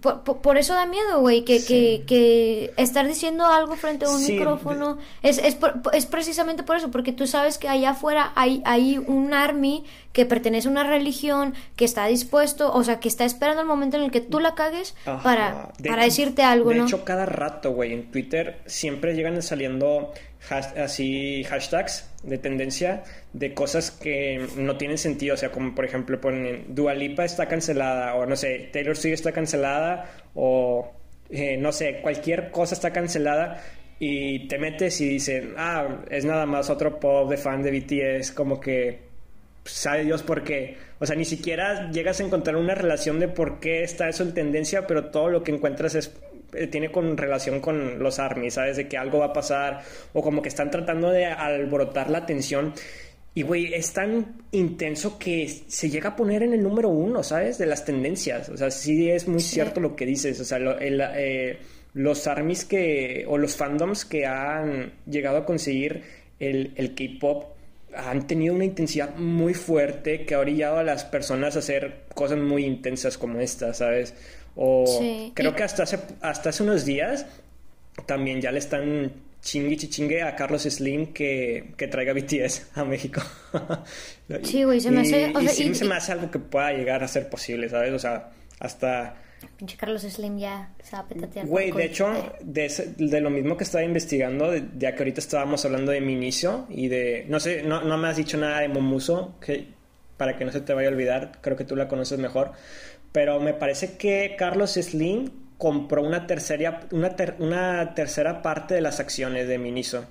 por, por- por eso da miedo, güey, que, que, que estar diciendo algo frente a un Sí, micrófono es, es, por- es precisamente por eso, porque tú sabes que allá afuera hay, hay un army que pertenece a una religión, que está dispuesto, o sea, que está esperando el momento en el que tú la cagues Ajá. para, De para hecho- decirte algo, de ¿no? hecho, cada rato, güey, en Twitter siempre llegan saliendo así hashtags de tendencia de cosas que no tienen sentido. O sea, como por ejemplo ponen Dua Lipa está cancelada, o no sé, Taylor Swift está cancelada, o eh, no sé, cualquier cosa está cancelada. Y te metes y dicen, ah, es nada más otro pop de fan de BTS, como que sabe Dios por qué. O sea, ni siquiera llegas a encontrar una relación de por qué está eso en tendencia, pero todo lo que encuentras es tiene con relación con los armies, ¿sabes? De que algo va a pasar o como que están tratando de alborotar la atención. Y, güey, es tan intenso que se llega a poner en el número uno, ¿sabes? De las tendencias. O sea, sí es muy Sí. cierto lo que dices. O sea, lo- el, eh, los armies que, o los fandoms que han llegado a conseguir el, el K-pop han tenido una intensidad muy fuerte que ha orillado a las personas a hacer cosas muy intensas como esta, ¿sabes? O Sí, creo y- que hasta hace, hasta hace unos días también ya le están chingue y chingue a Carlos Slim que, que traiga BTS a México. Sí, güey, se me hace- Y, o y sea, sí y- se me hace algo que pueda llegar a ser posible, ¿sabes? O sea, hasta... Pinche Carlos Slim ya se va a petatear. Güey, de hecho, de, ese- de lo mismo que estaba investigando, de- ya que ahorita estábamos hablando de mi inicio y de, no sé, no, no me has dicho nada de Momuso, que para que no se te vaya a olvidar, creo que tú la conoces mejor, pero me parece que Carlos Slim compró una tercera, una, ter- una tercera parte de las acciones de Miniso,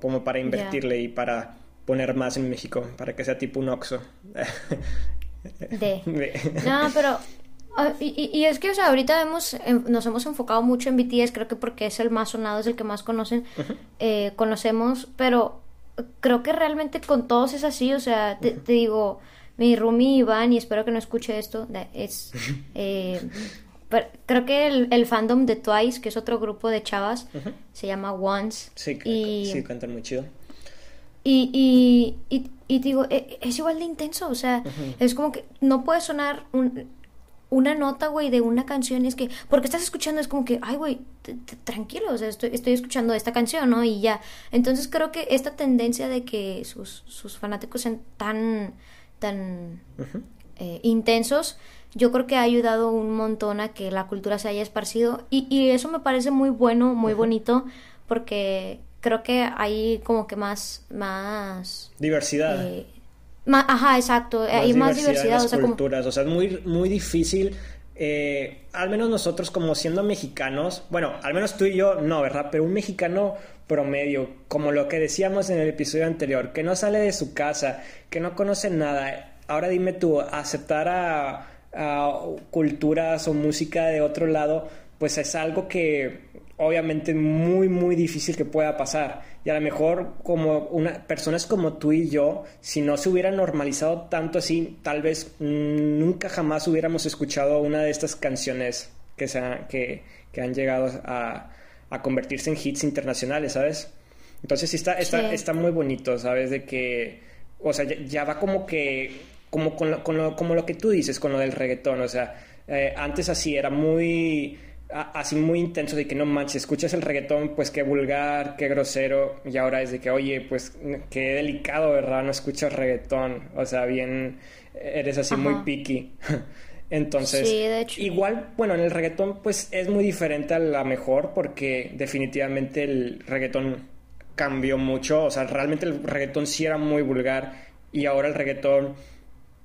como para invertirle y para poner más en México, para que sea tipo un Oxxo. De. De- No, pero. ah, y, y- es que, o sea, ahorita hemos, em, nos hemos enfocado mucho en BTS, creo que porque es el más sonado, es el que más conocen, eh, conocemos, pero creo que realmente con todos es así, o sea, te, te digo, mi roomie Iván, y espero que no escuche esto, es. eh, pero creo que el, el fandom de Twice, que es otro grupo de chavas, se llama Once. Sí, y, sí, cantan muy chido. y, y, y, y digo, e- es igual de intenso, o sea, es como que no puede sonar un- una nota, güey, de una canción, es que, porque estás escuchando, es como que, ay, güey, tranquilo, o sea, estoy, estoy escuchando esta canción, ¿no? Y ya. Entonces creo que esta tendencia de que sus, sus fanáticos sean tan, tan eh, intensos, yo creo que ha ayudado un montón a que la cultura se haya esparcido y, y eso me parece muy bueno, muy bonito, porque creo que hay como que más, más, Diversidad. eh, ajá, exacto, hay más en diversidad, las o sea, como, culturas. O sea, es muy, muy difícil. eh, al menos nosotros, como siendo mexicanos, bueno, al menos tú y yo no, ¿verdad? Pero un mexicano promedio, como lo que decíamos en el episodio anterior, que no sale de su casa, que no conoce nada. Ahora dime tú, aceptar a, culturas o música de otro lado, pues es algo que obviamente muy muy difícil que pueda pasar y a lo mejor como una personas como tú y yo si no se hubiera normalizado tanto así tal vez nunca jamás hubiéramos escuchado una de estas canciones que se que, que han llegado a, a convertirse en hits internacionales sabes entonces sí está está Sí. está muy bonito sabes de que o sea ya, ya va como que como con lo, con lo- como lo que tú dices con lo del reggaetón o sea eh, antes así era muy a- así muy intenso de que no manches, escuchas el reggaetón, pues qué vulgar, qué grosero, y ahora es de que, oye, pues qué delicado, ¿verdad? No escuchas reggaetón, o sea, bien, eres así Ajá. muy picky. Entonces, Sí, de hecho. igual, bueno, en el reggaetón, pues es muy diferente a la mejor, porque definitivamente el reggaetón cambió mucho, o sea, realmente el reggaetón sí era muy vulgar, y ahora el reggaetón,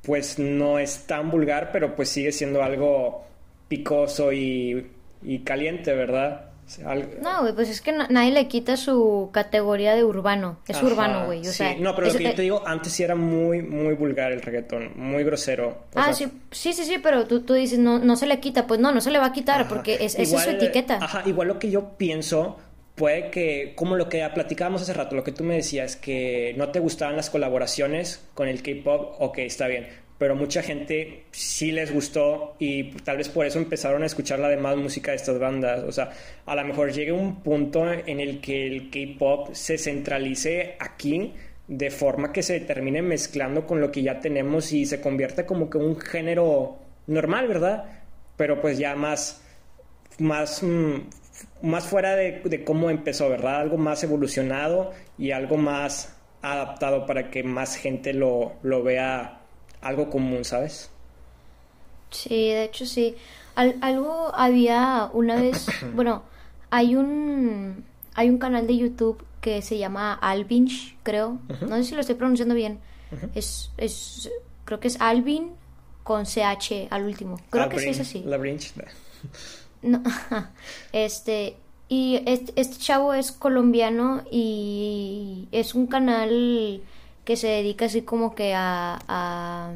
pues no es tan vulgar, pero pues sigue siendo algo picoso y, y caliente, ¿verdad? O sea, algo- no, güey, pues es que na- nadie le quita su categoría de urbano, es Ajá, urbano, güey, o sí. sea, No, pero es- lo que yo eh, te digo, antes sí era muy, muy vulgar el reggaetón, muy grosero. O Ah, sea, sí, sí, sí, sí, pero tú, tú dices, no, no se le quita, pues no, no se le va a quitar, Ajá. porque es, esa es su etiqueta. Ajá, igual lo que yo pienso puede que, como lo que platicábamos hace rato, lo que tú me decías, que no te gustaban las colaboraciones con el K-pop, ok, está bien. Pero mucha gente sí les gustó y tal vez por eso empezaron a escuchar la demás música de estas bandas. O sea, a lo mejor llegue un punto en el que el K-pop se centralice aquí de forma que se termine mezclando con lo que ya tenemos y se convierta como que un género normal, ¿verdad? Pero pues ya más, más, mm, más fuera de, de cómo empezó, ¿verdad? Algo más evolucionado y algo más adaptado para que más gente lo, lo vea algo común, ¿sabes? Sí, de hecho sí. Al- algo había una vez, bueno, hay un hay un canal de YouTube que se llama Alvinch, creo. No sé si lo estoy pronunciando bien. Es es creo que es Alvin con CH al último. Creo que sí es así. La Brinch. No, este, y este, este chavo es colombiano y es un canal que se dedica así como que a, a,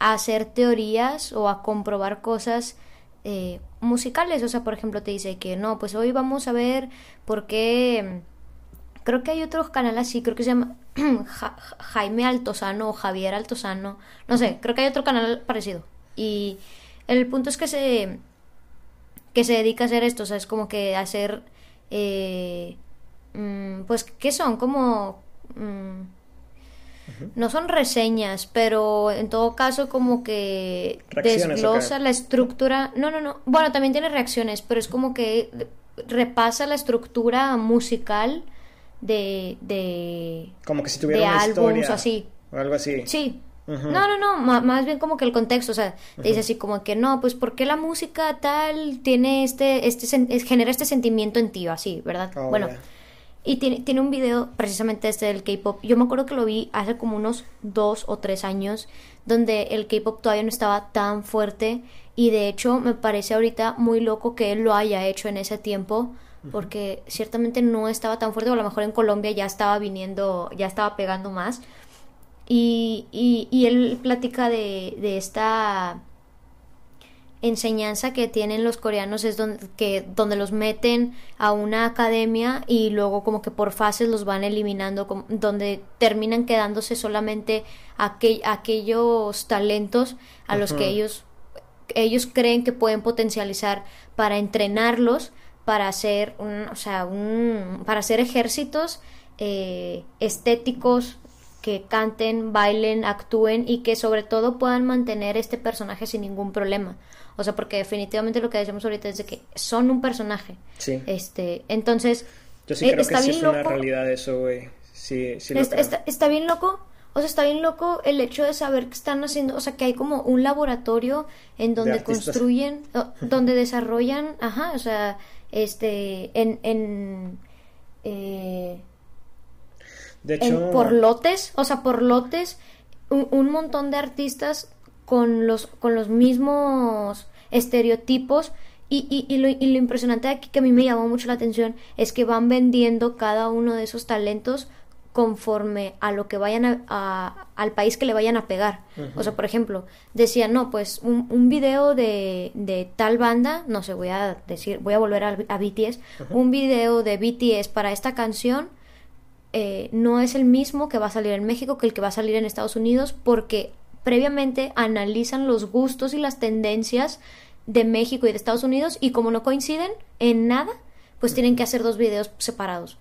a hacer teorías o a comprobar cosas eh, musicales. O sea, por ejemplo, te dice que no, pues hoy vamos a ver por qué... Creo que hay otro canal así, creo que se llama Ja- Jaime Altozano o Javier Altozano. No sé, creo que hay otro canal parecido. Y el punto es que se que se dedica a hacer esto, o sea, es como que hacer, eh, mm, pues, ¿qué son? Como, mm, no son reseñas, pero en todo caso como que Reacciones, desglosa la estructura, no, no, no, bueno, también tiene reacciones, pero es como que repasa la estructura musical de, de, Como que si tuviera de una álbums historia. así. O algo así. Sí. No, no, no, más bien como que el contexto, o sea, te dice así como que no, pues ¿por qué la música tal tiene este, este, genera este sentimiento en ti, así, ¿verdad? Oh, bueno. Y tiene, tiene un video precisamente este del K-pop. Yo me acuerdo que lo vi hace como unos dos o tres años, donde el K-pop todavía no estaba tan fuerte. Y de hecho, me parece ahorita muy loco que él lo haya hecho en ese tiempo, porque ciertamente no estaba tan fuerte, o a lo mejor en Colombia ya estaba viniendo, ya estaba pegando más. Y, y, y él platica de, de esta enseñanza que tienen los coreanos es donde, que, donde los meten a una academia y luego como que por fases los van eliminando, como- donde terminan quedándose solamente aquel- aquellos talentos a los que ellos, ellos creen que pueden potencializar para entrenarlos para hacer un, o sea, un, para hacer ejércitos eh, estéticos que canten, bailen, actúen y que sobre todo puedan mantener este personaje sin ningún problema. O sea, porque definitivamente lo que decimos ahorita es de que son un personaje. Sí. Este, entonces, Yo sí eh, creo que está sí es una realidad eso, güey. Sí, sí lo Está, creo. está- está bien loco. O sea, está bien loco el hecho de saber que están haciendo, o sea, que hay como un laboratorio en donde construyen, donde desarrollan, ajá, o sea, este, en, en, eh, De en- hecho, por lotes, o sea, por lotes, un, un montón de artistas con los, con los mismos estereotipos. Y, y, y, lo, y lo impresionante de aquí que a mí me llamó mucho la atención es que van vendiendo cada uno de esos talentos conforme a lo que vayan a, a- al país que le vayan a pegar. O sea, por ejemplo, decían, no, pues un, un video de, de tal banda, no sé, voy a decir, voy a volver a, a BTS, un video de BTS para esta canción eh, no es el mismo que va a salir en México que el que va a salir en Estados Unidos porque previamente analizan los gustos y las tendencias de México y de Estados Unidos y como no coinciden en nada, pues tienen que hacer dos videos separados.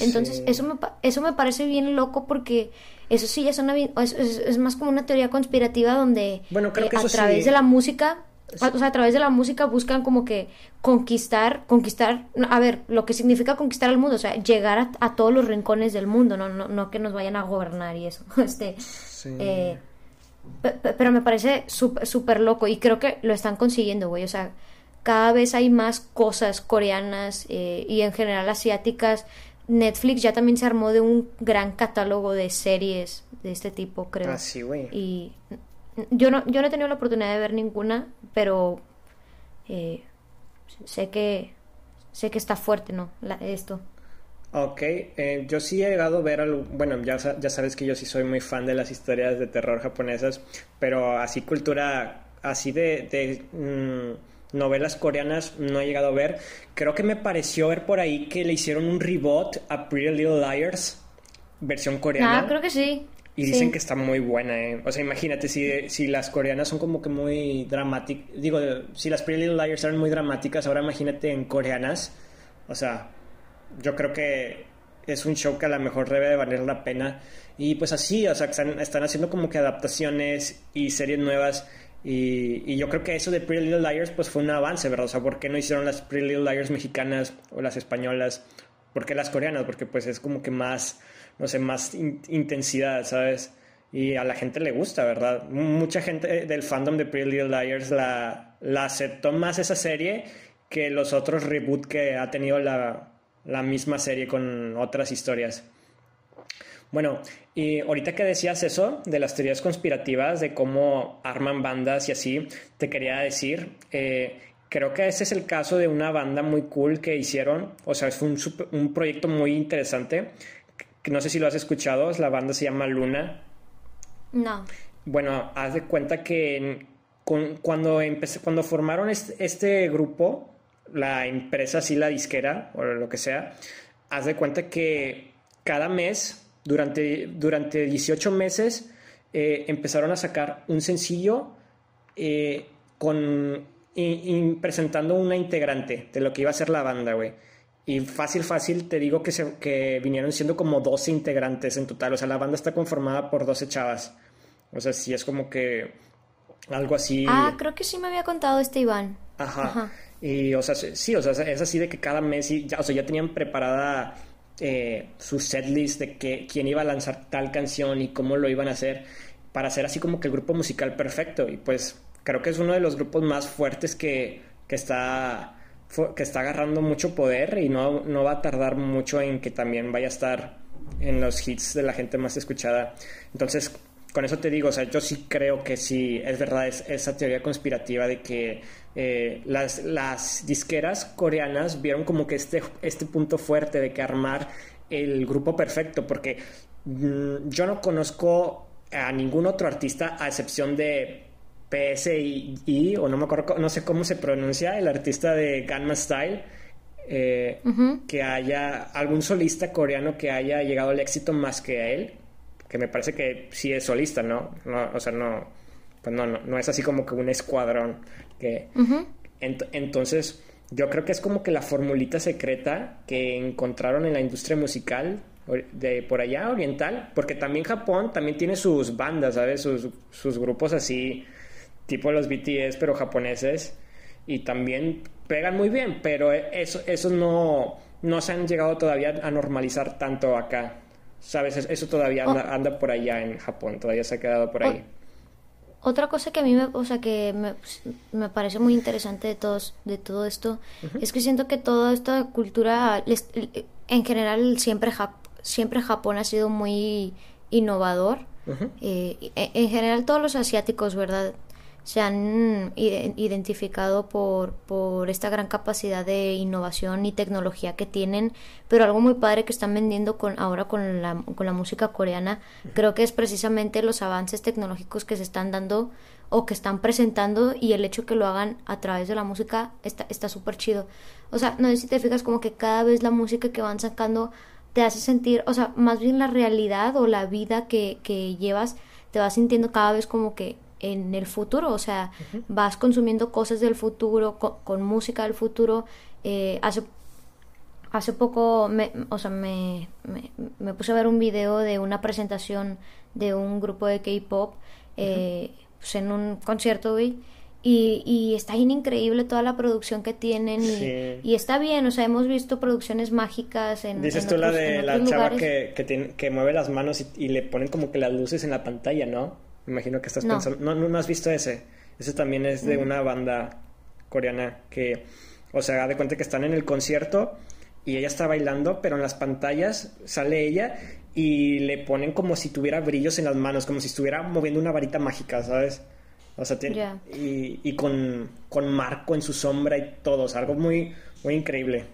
Entonces, Sí. eso, me, eso me parece bien loco porque eso sí es, una, es, es- es más como una teoría conspirativa donde Bueno, creo eh, que a sí. través de la música, a- o sea, a través de la música buscan como que conquistar, conquistar, a ver, lo que significa conquistar al mundo, o sea, llegar a, a todos los rincones del mundo, no, no, no que nos vayan a gobernar y eso. Este, Sí. eh, pero me parece súper loco y creo que lo están consiguiendo, güey. O sea, cada vez hay más cosas coreanas eh, y en general asiáticas. Netflix ya también se armó de un gran catálogo de series de este tipo, creo. Ah, sí, güey. Y yo no, yo no he tenido la oportunidad de ver ninguna, pero eh, sé que sé que está fuerte, ¿no? La- esto. Ok, eh, yo sí he llegado a ver algo, bueno, ya, ya sabes que yo sí soy muy fan de las historias de terror japonesas, pero así cultura, así de, de, mm, novelas coreanas no he llegado a ver. Creo que me pareció ver por ahí que le hicieron un reboot a Pretty Little Liars, versión coreana. Ah, creo que sí. Y dicen que está muy buena, ¿eh? O sea, imagínate, si, si las coreanas son como que muy dramáticas, digo, si las Pretty Little Liars eran muy dramáticas, ahora imagínate en coreanas, o sea, yo creo que es un show que a lo mejor debe de valer la pena. Y pues así, o sea, están, están haciendo como que adaptaciones y series nuevas. Y, y, yo creo que eso de Pretty Little Liars pues fue un avance, ¿verdad? O sea, ¿por qué no hicieron las Pretty Little Liars mexicanas o las españolas? ¿Por qué las coreanas? Porque pues es como que más, no sé, más intensidad, ¿sabes? Y a la gente le gusta, ¿verdad? Mucha gente del fandom de Pretty Little Liars la, la aceptó más esa serie que los otros reboot que ha tenido la, la misma serie con otras historias. Bueno, y ahorita que decías eso de las teorías conspirativas, de cómo arman bandas y así, te quería decir, eh, creo que ese es el caso de una banda muy cool que hicieron, o sea, es un, un proyecto muy interesante, que no sé si lo has escuchado, la banda se llama Luna. No. Bueno, haz de cuenta que cuando, empecé, cuando formaron este, este grupo, la empresa, así la disquera o lo que sea, haz de cuenta que cada mes, durante, durante 18 meses, eh, empezaron a sacar un sencillo eh, con, presentando una integrante de lo que iba a ser la banda, güey. Y fácil, fácil, te digo que, se, que vinieron siendo como 12 integrantes en total. O sea, la banda está conformada por 12 chavas. O sea, sí es como que algo así. Ah, creo que sí me había contado este Iván. Ajá. Y, o sea, sí, o sea, es así de que cada mes, ya, o sea, ya tenían preparada eh, su setlist de que, quién iba a lanzar tal canción y cómo lo iban a hacer para hacer así como que el grupo musical perfecto. Y pues creo que es uno de los grupos más fuertes que, que está que está agarrando mucho poder y no, no va a tardar mucho en que también vaya a estar en los hits de la gente más escuchada. Entonces, con eso te digo, o sea, yo sí creo que sí, es verdad es, esa teoría conspirativa de que eh, las, las disqueras coreanas vieron como que este, este punto fuerte de que armar el grupo perfecto, porque mm, yo no conozco a ningún otro artista a excepción de PSI, o no me acuerdo, no sé cómo se pronuncia, el artista de Gangnam Style, eh, que haya algún solista coreano que haya llegado al éxito más que a él que me parece que sí es solista, ¿no? no o sea, no, pues no, no, es así como que un escuadrón que... entonces, yo creo que es como que la formulita secreta que encontraron en la industria musical de por allá oriental, porque también Japón también tiene sus bandas, ¿sabes? Sus, sus grupos así, tipo los BTS, pero japoneses, y también pegan muy bien, pero eso, esos no, no se han llegado todavía a normalizar tanto acá. ¿Sabes? Eso todavía oh. anda, por allá en Japón, todavía se ha quedado por ahí. Otra cosa que a mí me, o sea, que me, parece muy interesante de, todos, de todo esto es que siento que toda esta cultura, en general, siempre, siempre Japón ha sido muy innovador. Eh, en general, todos los asiáticos, ¿verdad? Se han identificado por, por esta gran capacidad de innovación y tecnología que tienen, pero algo muy padre que están vendiendo con ahora con la, con la música coreana, creo que es precisamente los avances tecnológicos que se están dando o que están presentando y el hecho que lo hagan a través de la música está súper chido. O sea, no sé si te fijas como que cada vez la música que van sacando te hace sentir, o sea, más bien la realidad o la vida que, que llevas, te vas sintiendo cada vez como que en el futuro, o sea, vas consumiendo cosas del futuro, con, música del futuro. Eh, hace, hace poco, me, o sea, me, me, puse a ver un video de una presentación de un grupo de K-pop eh, pues en un concierto, güey. Y, y, está bien increíble toda la producción que tienen y, está bien, o sea, hemos visto producciones mágicas en... Dices tú la de la chava que, que, tiene, que mueve las manos y, y, le ponen como que las luces en la pantalla, ¿no? Imagino que estás pensando. No, no, has visto ese. Ese también es de mm. una banda coreana que, o sea, de cuenta que están en el concierto y ella está bailando, pero en las pantallas sale ella y le ponen como si tuviera brillos en las manos, como si estuviera moviendo una varita mágica, ¿sabes? O sea, tiene, y, y con, con, marco en su sombra y todo, o sea, algo muy, muy increíble.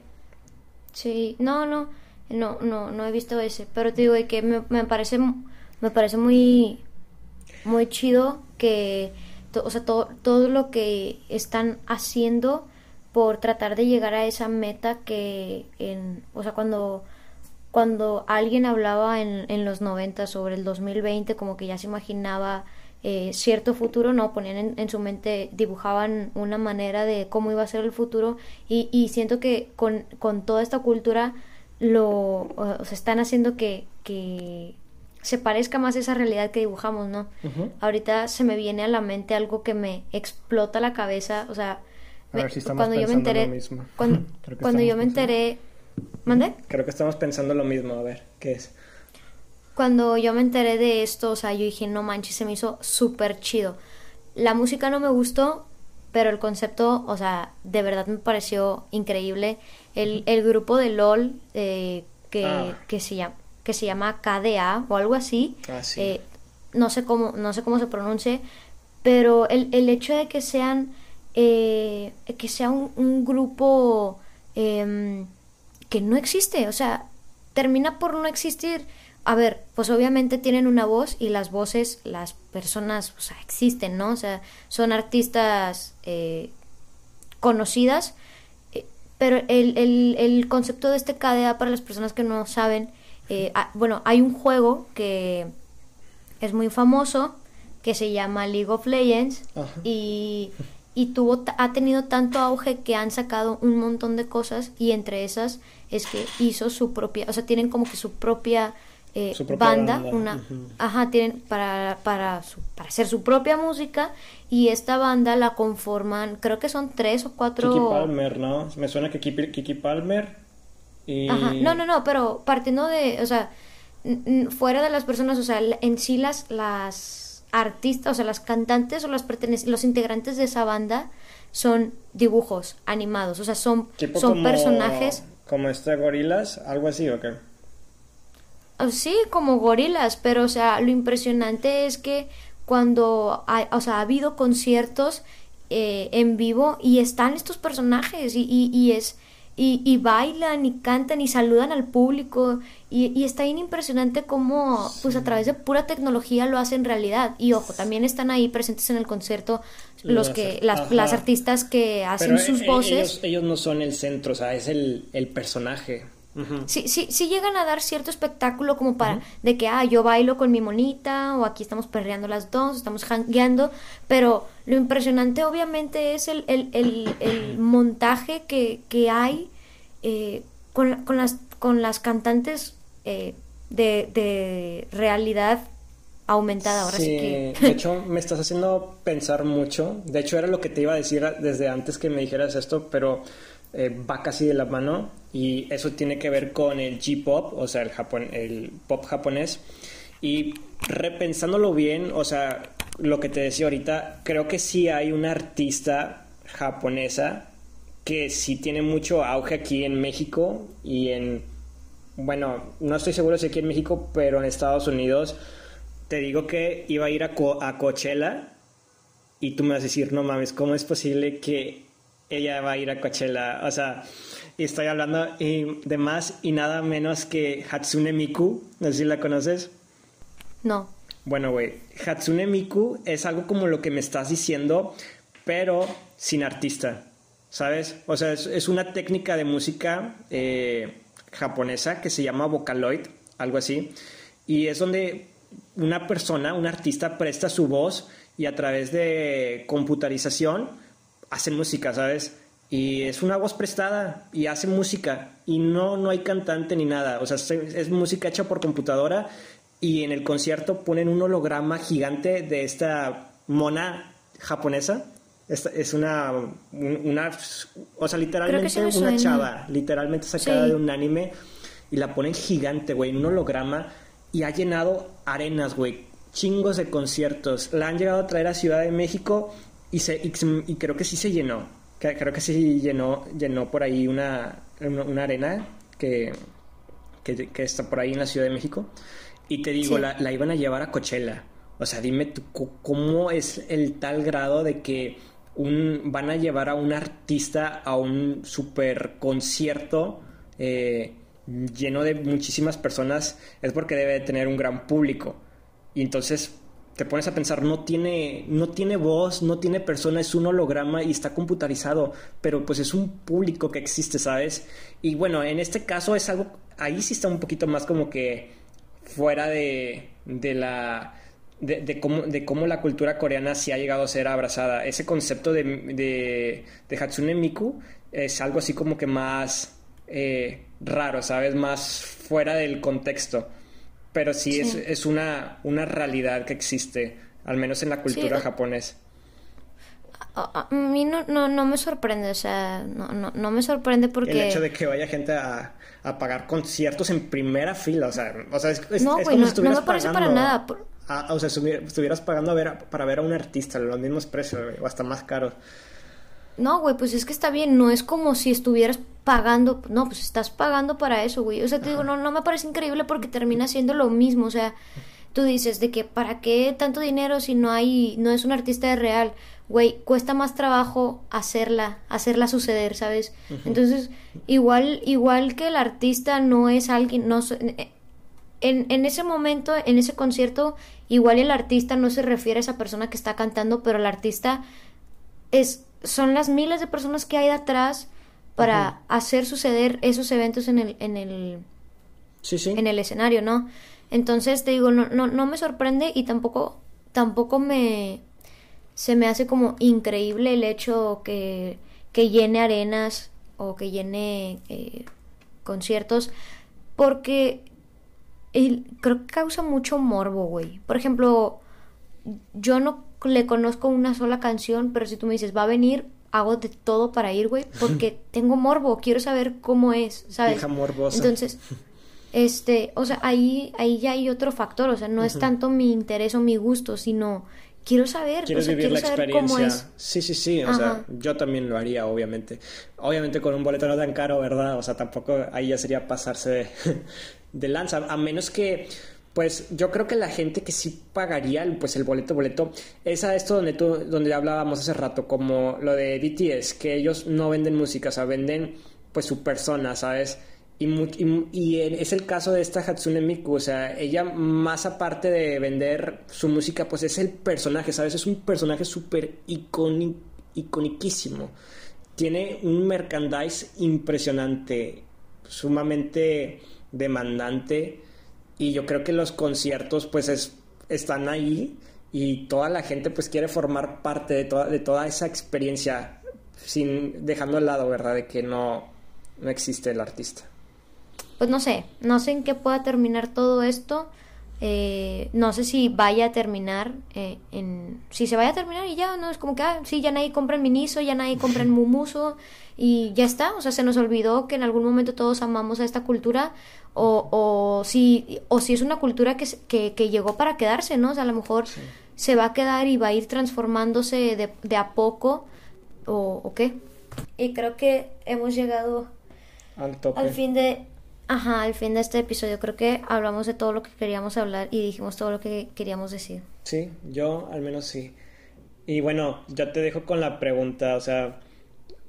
Sí, no, no, no, no, no he visto ese, pero te digo que me, me parece, me parece muy, muy chido que, o sea, todo, todo lo que están haciendo por tratar de llegar a esa meta que, en, o sea, cuando, cuando alguien hablaba en, en los 90 sobre el 2020, como que ya se imaginaba eh, cierto futuro, no, ponían en, su mente, dibujaban una manera de cómo iba a ser el futuro y, y siento que con, con, toda esta cultura lo o sea, están haciendo que, que se parezca más a esa realidad que dibujamos, ¿no? Uh -huh. Ahorita se me viene a la mente algo que me explota la cabeza, o sea, me, si cuando yo me enteré, cuando, cuando yo me enteré, ¿mande? Creo que estamos pensando lo mismo, a ver, ¿qué es? Cuando yo me enteré de esto, o sea, yo dije, no manches, se me hizo súper chido. La música no me gustó, pero el concepto, o sea, de verdad me pareció increíble. El, el grupo de LOL eh, que, ah. que, se llama, que se llama KDA o algo así, ah, sí. eh, no, sé cómo, no sé cómo se pronuncie, pero el, el hecho de que sean, eh, que sea un, un grupo em, que no existe, o sea, termina por no existir. A ver, pues obviamente tienen una voz y las voces, las personas, o sea, existen, ¿no? O sea, son artistas eh, conocidas, pero el, el, el, concepto de este KDA para las personas que no saben, eh, ah, bueno, hay un juego que es muy famoso que se llama League of Legends Ajá. y y tuvo ha tenido tanto auge que han sacado un montón de cosas y entre esas es que hizo su propia, o sea, tienen como que su propia, eh, su propia banda, banda, una, ajá, tienen para para su, para hacer su propia música y esta banda la conforman, creo que son tres o cuatro. Kiki Palmer, ¿no? Me suena que Kiki, Kiki Palmer y Ajá, no, no, no, pero partiendo de, o sea, fuera de las personas, o sea, en sí las las artistas, o sea, las cantantes o las los integrantes de esa banda son dibujos animados, o sea, son, tipo son como, personajes. Como este gorilas, algo así, ¿o qué? Oh, sí, como gorilas, pero, o sea, lo impresionante es que cuando, hay, o sea, ha habido conciertos eh, en vivo y están estos personajes y, y, y es y, y, bailan y cantan y saludan al público. Y, y está bien impresionante cómo sí. pues a través de pura tecnología lo hacen realidad. Y ojo también están ahí presentes en el concierto los que las, las artistas que hacen Pero sus eh, voces. ellos, ellos, no son el centro o sea es el, el personaje Uh -huh. sí, sí, sí llegan a dar cierto espectáculo como para uh -huh. de que ah yo bailo con mi monita o aquí estamos perreando las dos, estamos jangueando, pero lo impresionante obviamente es el, el, el, el montaje que, que hay eh, con, con, las, con las cantantes eh, de, de realidad aumentada ahora sí, sí que de hecho me estás haciendo pensar mucho de hecho era lo que te iba a decir desde antes que me dijeras esto pero eh, va casi de la mano y eso tiene que ver con el J-pop, o sea, el pop japonés. Y repensándolo bien, o sea, lo que te decía ahorita, creo que sí hay una artista japonesa que sí tiene mucho auge aquí en México y en, bueno, no estoy seguro si aquí en México, pero en Estados Unidos. Te digo que iba a ir a, Co a Coachella y tú me vas a decir, no mames, ¿cómo es posible que ella va a ir a Coachella. O sea, y estoy hablando de más y nada menos que Hatsune Miku. No sé si la conoces. No. Bueno, güey, Hatsune Miku es algo como lo que me estás diciendo, pero sin artista. ¿Sabes? O sea, es, es una técnica de música eh, japonesa que se llama Vocaloid, algo así. Y es donde una persona, un artista, presta su voz y a través de computarización hacen música, ¿sabes? Y es una voz prestada y hace música y no, no hay cantante ni nada. O sea, es, música hecha por computadora y en el concierto ponen un holograma gigante de esta mona japonesa. Esta, es una, una, o sea, literalmente una chava, literalmente sacada Sí. de un anime y la ponen gigante, güey, en un holograma y ha llenado arenas, güey, chingos de conciertos. La han llegado a traer a Ciudad de México y, se, y, y, creo que sí se llenó. Creo que sí llenó, llenó por ahí una, una arena que, que, que, está por ahí en la Ciudad de México. Y te digo, sí. la, la, iban a llevar a Coachella. O sea, dime tú, ¿cómo es el tal grado de que un, van a llevar a un artista a un super concierto eh, lleno de muchísimas personas? Es porque debe tener un gran público. Y entonces te pones a pensar, no tiene, no tiene voz, no tiene persona, es un holograma y está computarizado, pero pues es un público que existe, ¿sabes? Y bueno, en este caso es algo, ahí sí está un poquito más como que fuera de, de la... De, cómo, de cómo la cultura coreana sí ha llegado a ser abrazada. Ese concepto de, de, de Hatsune Miku es algo así como que más eh, raro, ¿sabes? Más fuera del contexto. Pero sí, Sí. Es, es una, una realidad que existe, al menos en la cultura Sí. japonesa. A, a mí no, no, no me sorprende, o sea, no, no, no me sorprende porque... El hecho de que vaya gente a, a pagar conciertos en primera fila, o sea, o sea es, es- No, es como no- si estuvieras no me parece para nada, por- a- o sea, estuvi- estuvieras pagando a ver, a- para ver a un artista, los mismos precios, o hasta más caros. No, güey, pues es que está bien, no es como si estuvieras pagando, no, pues estás pagando para eso, güey. O sea, te digo, no, no me parece increíble porque termina siendo lo mismo, o sea, tú dices de que para qué tanto dinero si no hay, no es un artista de real, güey, cuesta más trabajo hacerla, hacerla suceder, ¿sabes? Entonces, igual, igual que el artista no es alguien, no, so- en, en ese momento, en ese concierto, igual el artista no se refiere a esa persona que está cantando, pero el artista es, son las miles de personas que hay detrás para hacer suceder esos eventos en el, en el, Sí, sí. en el escenario, ¿no? Entonces te digo, no, no, no me sorprende y tampoco, tampoco me se me hace como increíble el hecho que, que llene arenas o que llene eh, conciertos porque el- creo que causa mucho morbo, güey. Por ejemplo, yo no le conozco una sola canción, pero si tú me dices, va a venir, hago de todo para ir, güey, porque tengo morbo, quiero saber cómo es, ¿sabes? Vieja morbosa. Entonces, este, o sea, ahí, ahí ya hay otro factor, o sea, no es tanto mi interés o mi gusto, sino quiero saber, o Quieres sea, vivir quiero la saber cómo experiencia. es. Sí, sí, sí. O Ajá. sea, yo también lo haría, obviamente. Obviamente con un boleto no tan caro, ¿verdad? O sea, tampoco ahí ya sería pasarse de, de lanza. A menos que, pues, yo creo que la gente que sí pagaría, pues, el boleto, boleto, es a esto donde tú, donde hablábamos hace rato, como lo de BTS, que ellos no venden música, o sea, venden, pues, su persona, ¿sabes? Y, y y es el caso de esta Hatsune Miku, o sea, ella más aparte de vender su música, pues es el personaje, ¿sabes? Es un personaje súper iconi- iconiquísimo. Tiene un merchandise impresionante, sumamente demandante y yo creo que los conciertos pues es, están ahí y toda la gente pues quiere formar parte de toda, de toda esa experiencia sin dejando al lado, ¿verdad? De que no, no existe el artista. Pues no sé, no sé en qué pueda terminar todo esto. eh, no sé si vaya a terminar eh, en si se vaya a terminar y ya no es como que ah, sí ya nadie compra en Miniso ya nadie compra en Mumuso y ya está o sea se nos olvidó que en algún momento todos amamos a esta cultura o, o si o si es una cultura que, se- que, que llegó para quedarse no o sea a lo mejor se va a quedar y va a ir transformándose de, de a poco o, o qué y creo que hemos llegado Al tope. al fin de ajá, al fin de este episodio creo que hablamos de todo lo que queríamos hablar y dijimos todo lo que queríamos decir. Sí, yo al menos sí. Y bueno, ya te dejo con la pregunta, o sea,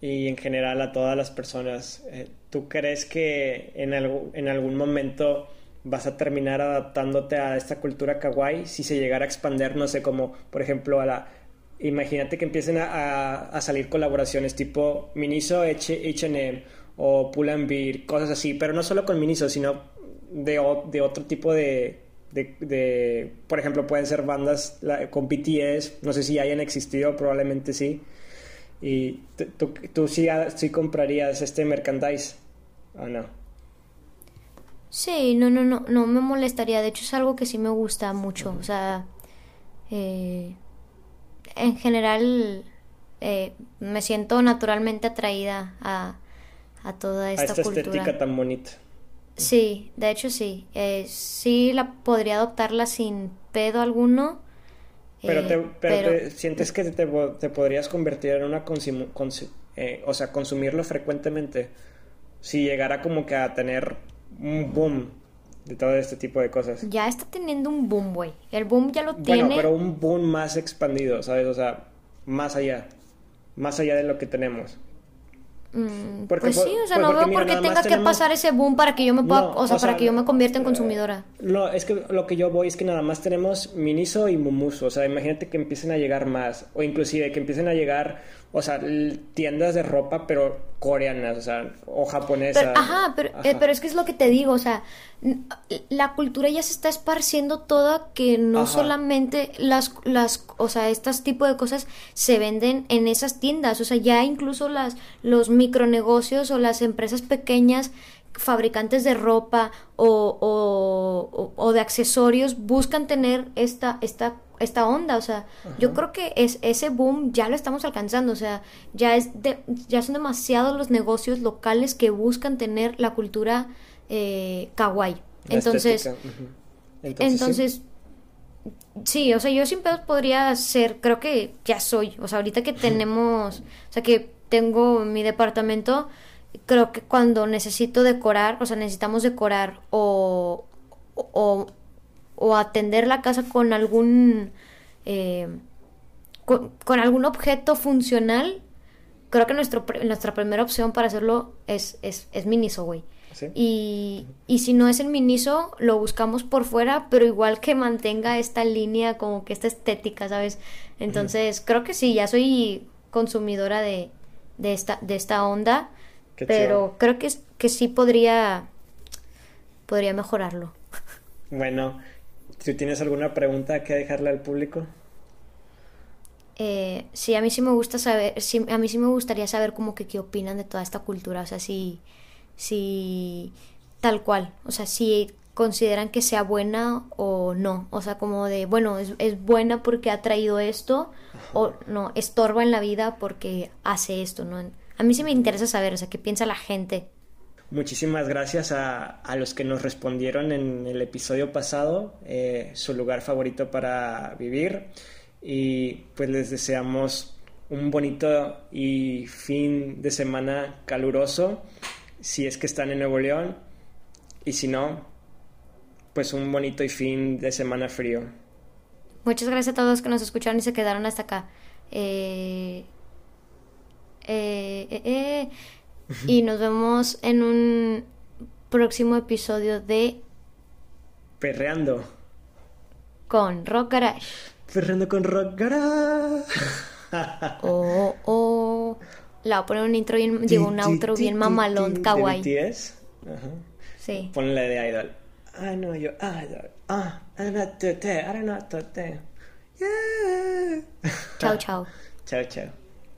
y en general a todas las personas, eh, ¿tú crees que en, en algún momento vas a terminar adaptándote a esta cultura kawaii si se llegara a expander, no sé, como por ejemplo a la... Imagínate que empiecen a, a- salir colaboraciones tipo Miniso H&M o Pull and Bear, cosas así, pero no solo con Miniso, sino de, de otro tipo de, de, de- por ejemplo, pueden ser bandas con BTS, no sé si hayan existido, probablemente sí. Y tú, tú, sí, ah, sí comprarías este merchandise, ¿o no? Sí, no, no, no, no me molestaría. De hecho, es algo que sí me gusta mucho. O sea, eh, en general eh, me siento naturalmente atraída a, a toda A esta, esta cultura. estética tan bonita. Sí, de hecho sí. Eh, sí la podría adoptarla sin pedo alguno. Pero, eh, te, pero, pero- te- sientes que te, te podrías convertir en una consumo- consu- eh, o sea, consumirlo frecuentemente si llegara como que a tener un boom de todo este tipo de cosas. ya está teniendo un boom, güey. El boom ya lo Bueno, tiene. pero un boom más expandido, ¿sabes? O sea, más allá. Más allá de lo que tenemos. Mm, Porque pues sí, o sea, pues no veo por qué tenga que tenemos- pasar ese boom para que yo me pueda, No, o sea, o para que yo me convierta en eh, consumidora. No, es que lo que yo voy es que nada más tenemos Miniso y Mumuso. O sea, imagínate que empiecen a llegar más. O inclusive que empiecen a llegar, o sea, tiendas de ropa, pero coreanas, o sea, o japonesas. Pero, ajá, pero, eh, pero es que es lo que te digo, o sea, la cultura ya se está esparciendo toda que no Ajá. solamente las, las, o sea, estos tipo de cosas se venden en esas tiendas, o sea, ya incluso las, los micronegocios o las empresas pequeñas fabricantes de ropa o, o, de accesorios buscan tener esta, esta, esta onda, o sea, yo creo que es, ese boom ya lo estamos alcanzando, o sea, ya es de- ya son demasiados los negocios locales que buscan tener la cultura eh, kawaii. La Entonces, entonces, entonces, sí. sí, o sea, yo siempre podría ser, creo que ya soy, o sea, ahorita que tenemos, o sea, que tengo mi departamento, creo que cuando necesito decorar, o sea, necesitamos decorar o, o, o atender la casa con algún, eh, con, con algún objeto funcional, creo que nuestro, nuestra primera opción para hacerlo es, es, es Miniso, güey. Sí. Y, y si no es el Miniso, lo buscamos por fuera, pero igual que mantenga esta línea, como que esta estética, ¿sabes? Entonces, creo que sí, ya soy consumidora de, de, esta, de esta onda, Qué pero chido. creo que, que sí podría, podría mejorarlo. Bueno, ¿tú tienes alguna pregunta que dejarle al público? Eh, sí, a mí sí me gusta saber, sí, a mí sí me gustaría saber como que qué opinan de toda esta cultura, o sea, si, si tal cual, o sea, si consideran que sea buena o no, o sea, como de, bueno, es, es buena porque ha traído esto, o no, estorba en la vida porque hace esto, ¿no? A mí sí me interesa saber, o sea, qué piensa la gente. Muchísimas gracias a, a los que nos respondieron en el episodio pasado, eh, su lugar favorito para vivir. Y pues les deseamos un bonito y fin de semana caluroso, si es que están en Nuevo León. Y si no, pues un bonito y fin de semana frío. Muchas gracias a todos que nos escucharon y se quedaron hasta acá. Eh, eh, eh, eh. Y nos vemos en un próximo episodio de Perreando. Con Rock Garage. Perreando con Rock Garage. Oh, oh. La voy a poner un intro bien, digo, un outro bien mamalón, De kawaii. BTS. Ajá. Sí. Ponle de Idol. I know your idol. Ah, today. I don't know today. Yeah. Chao, chao. Chao, chao.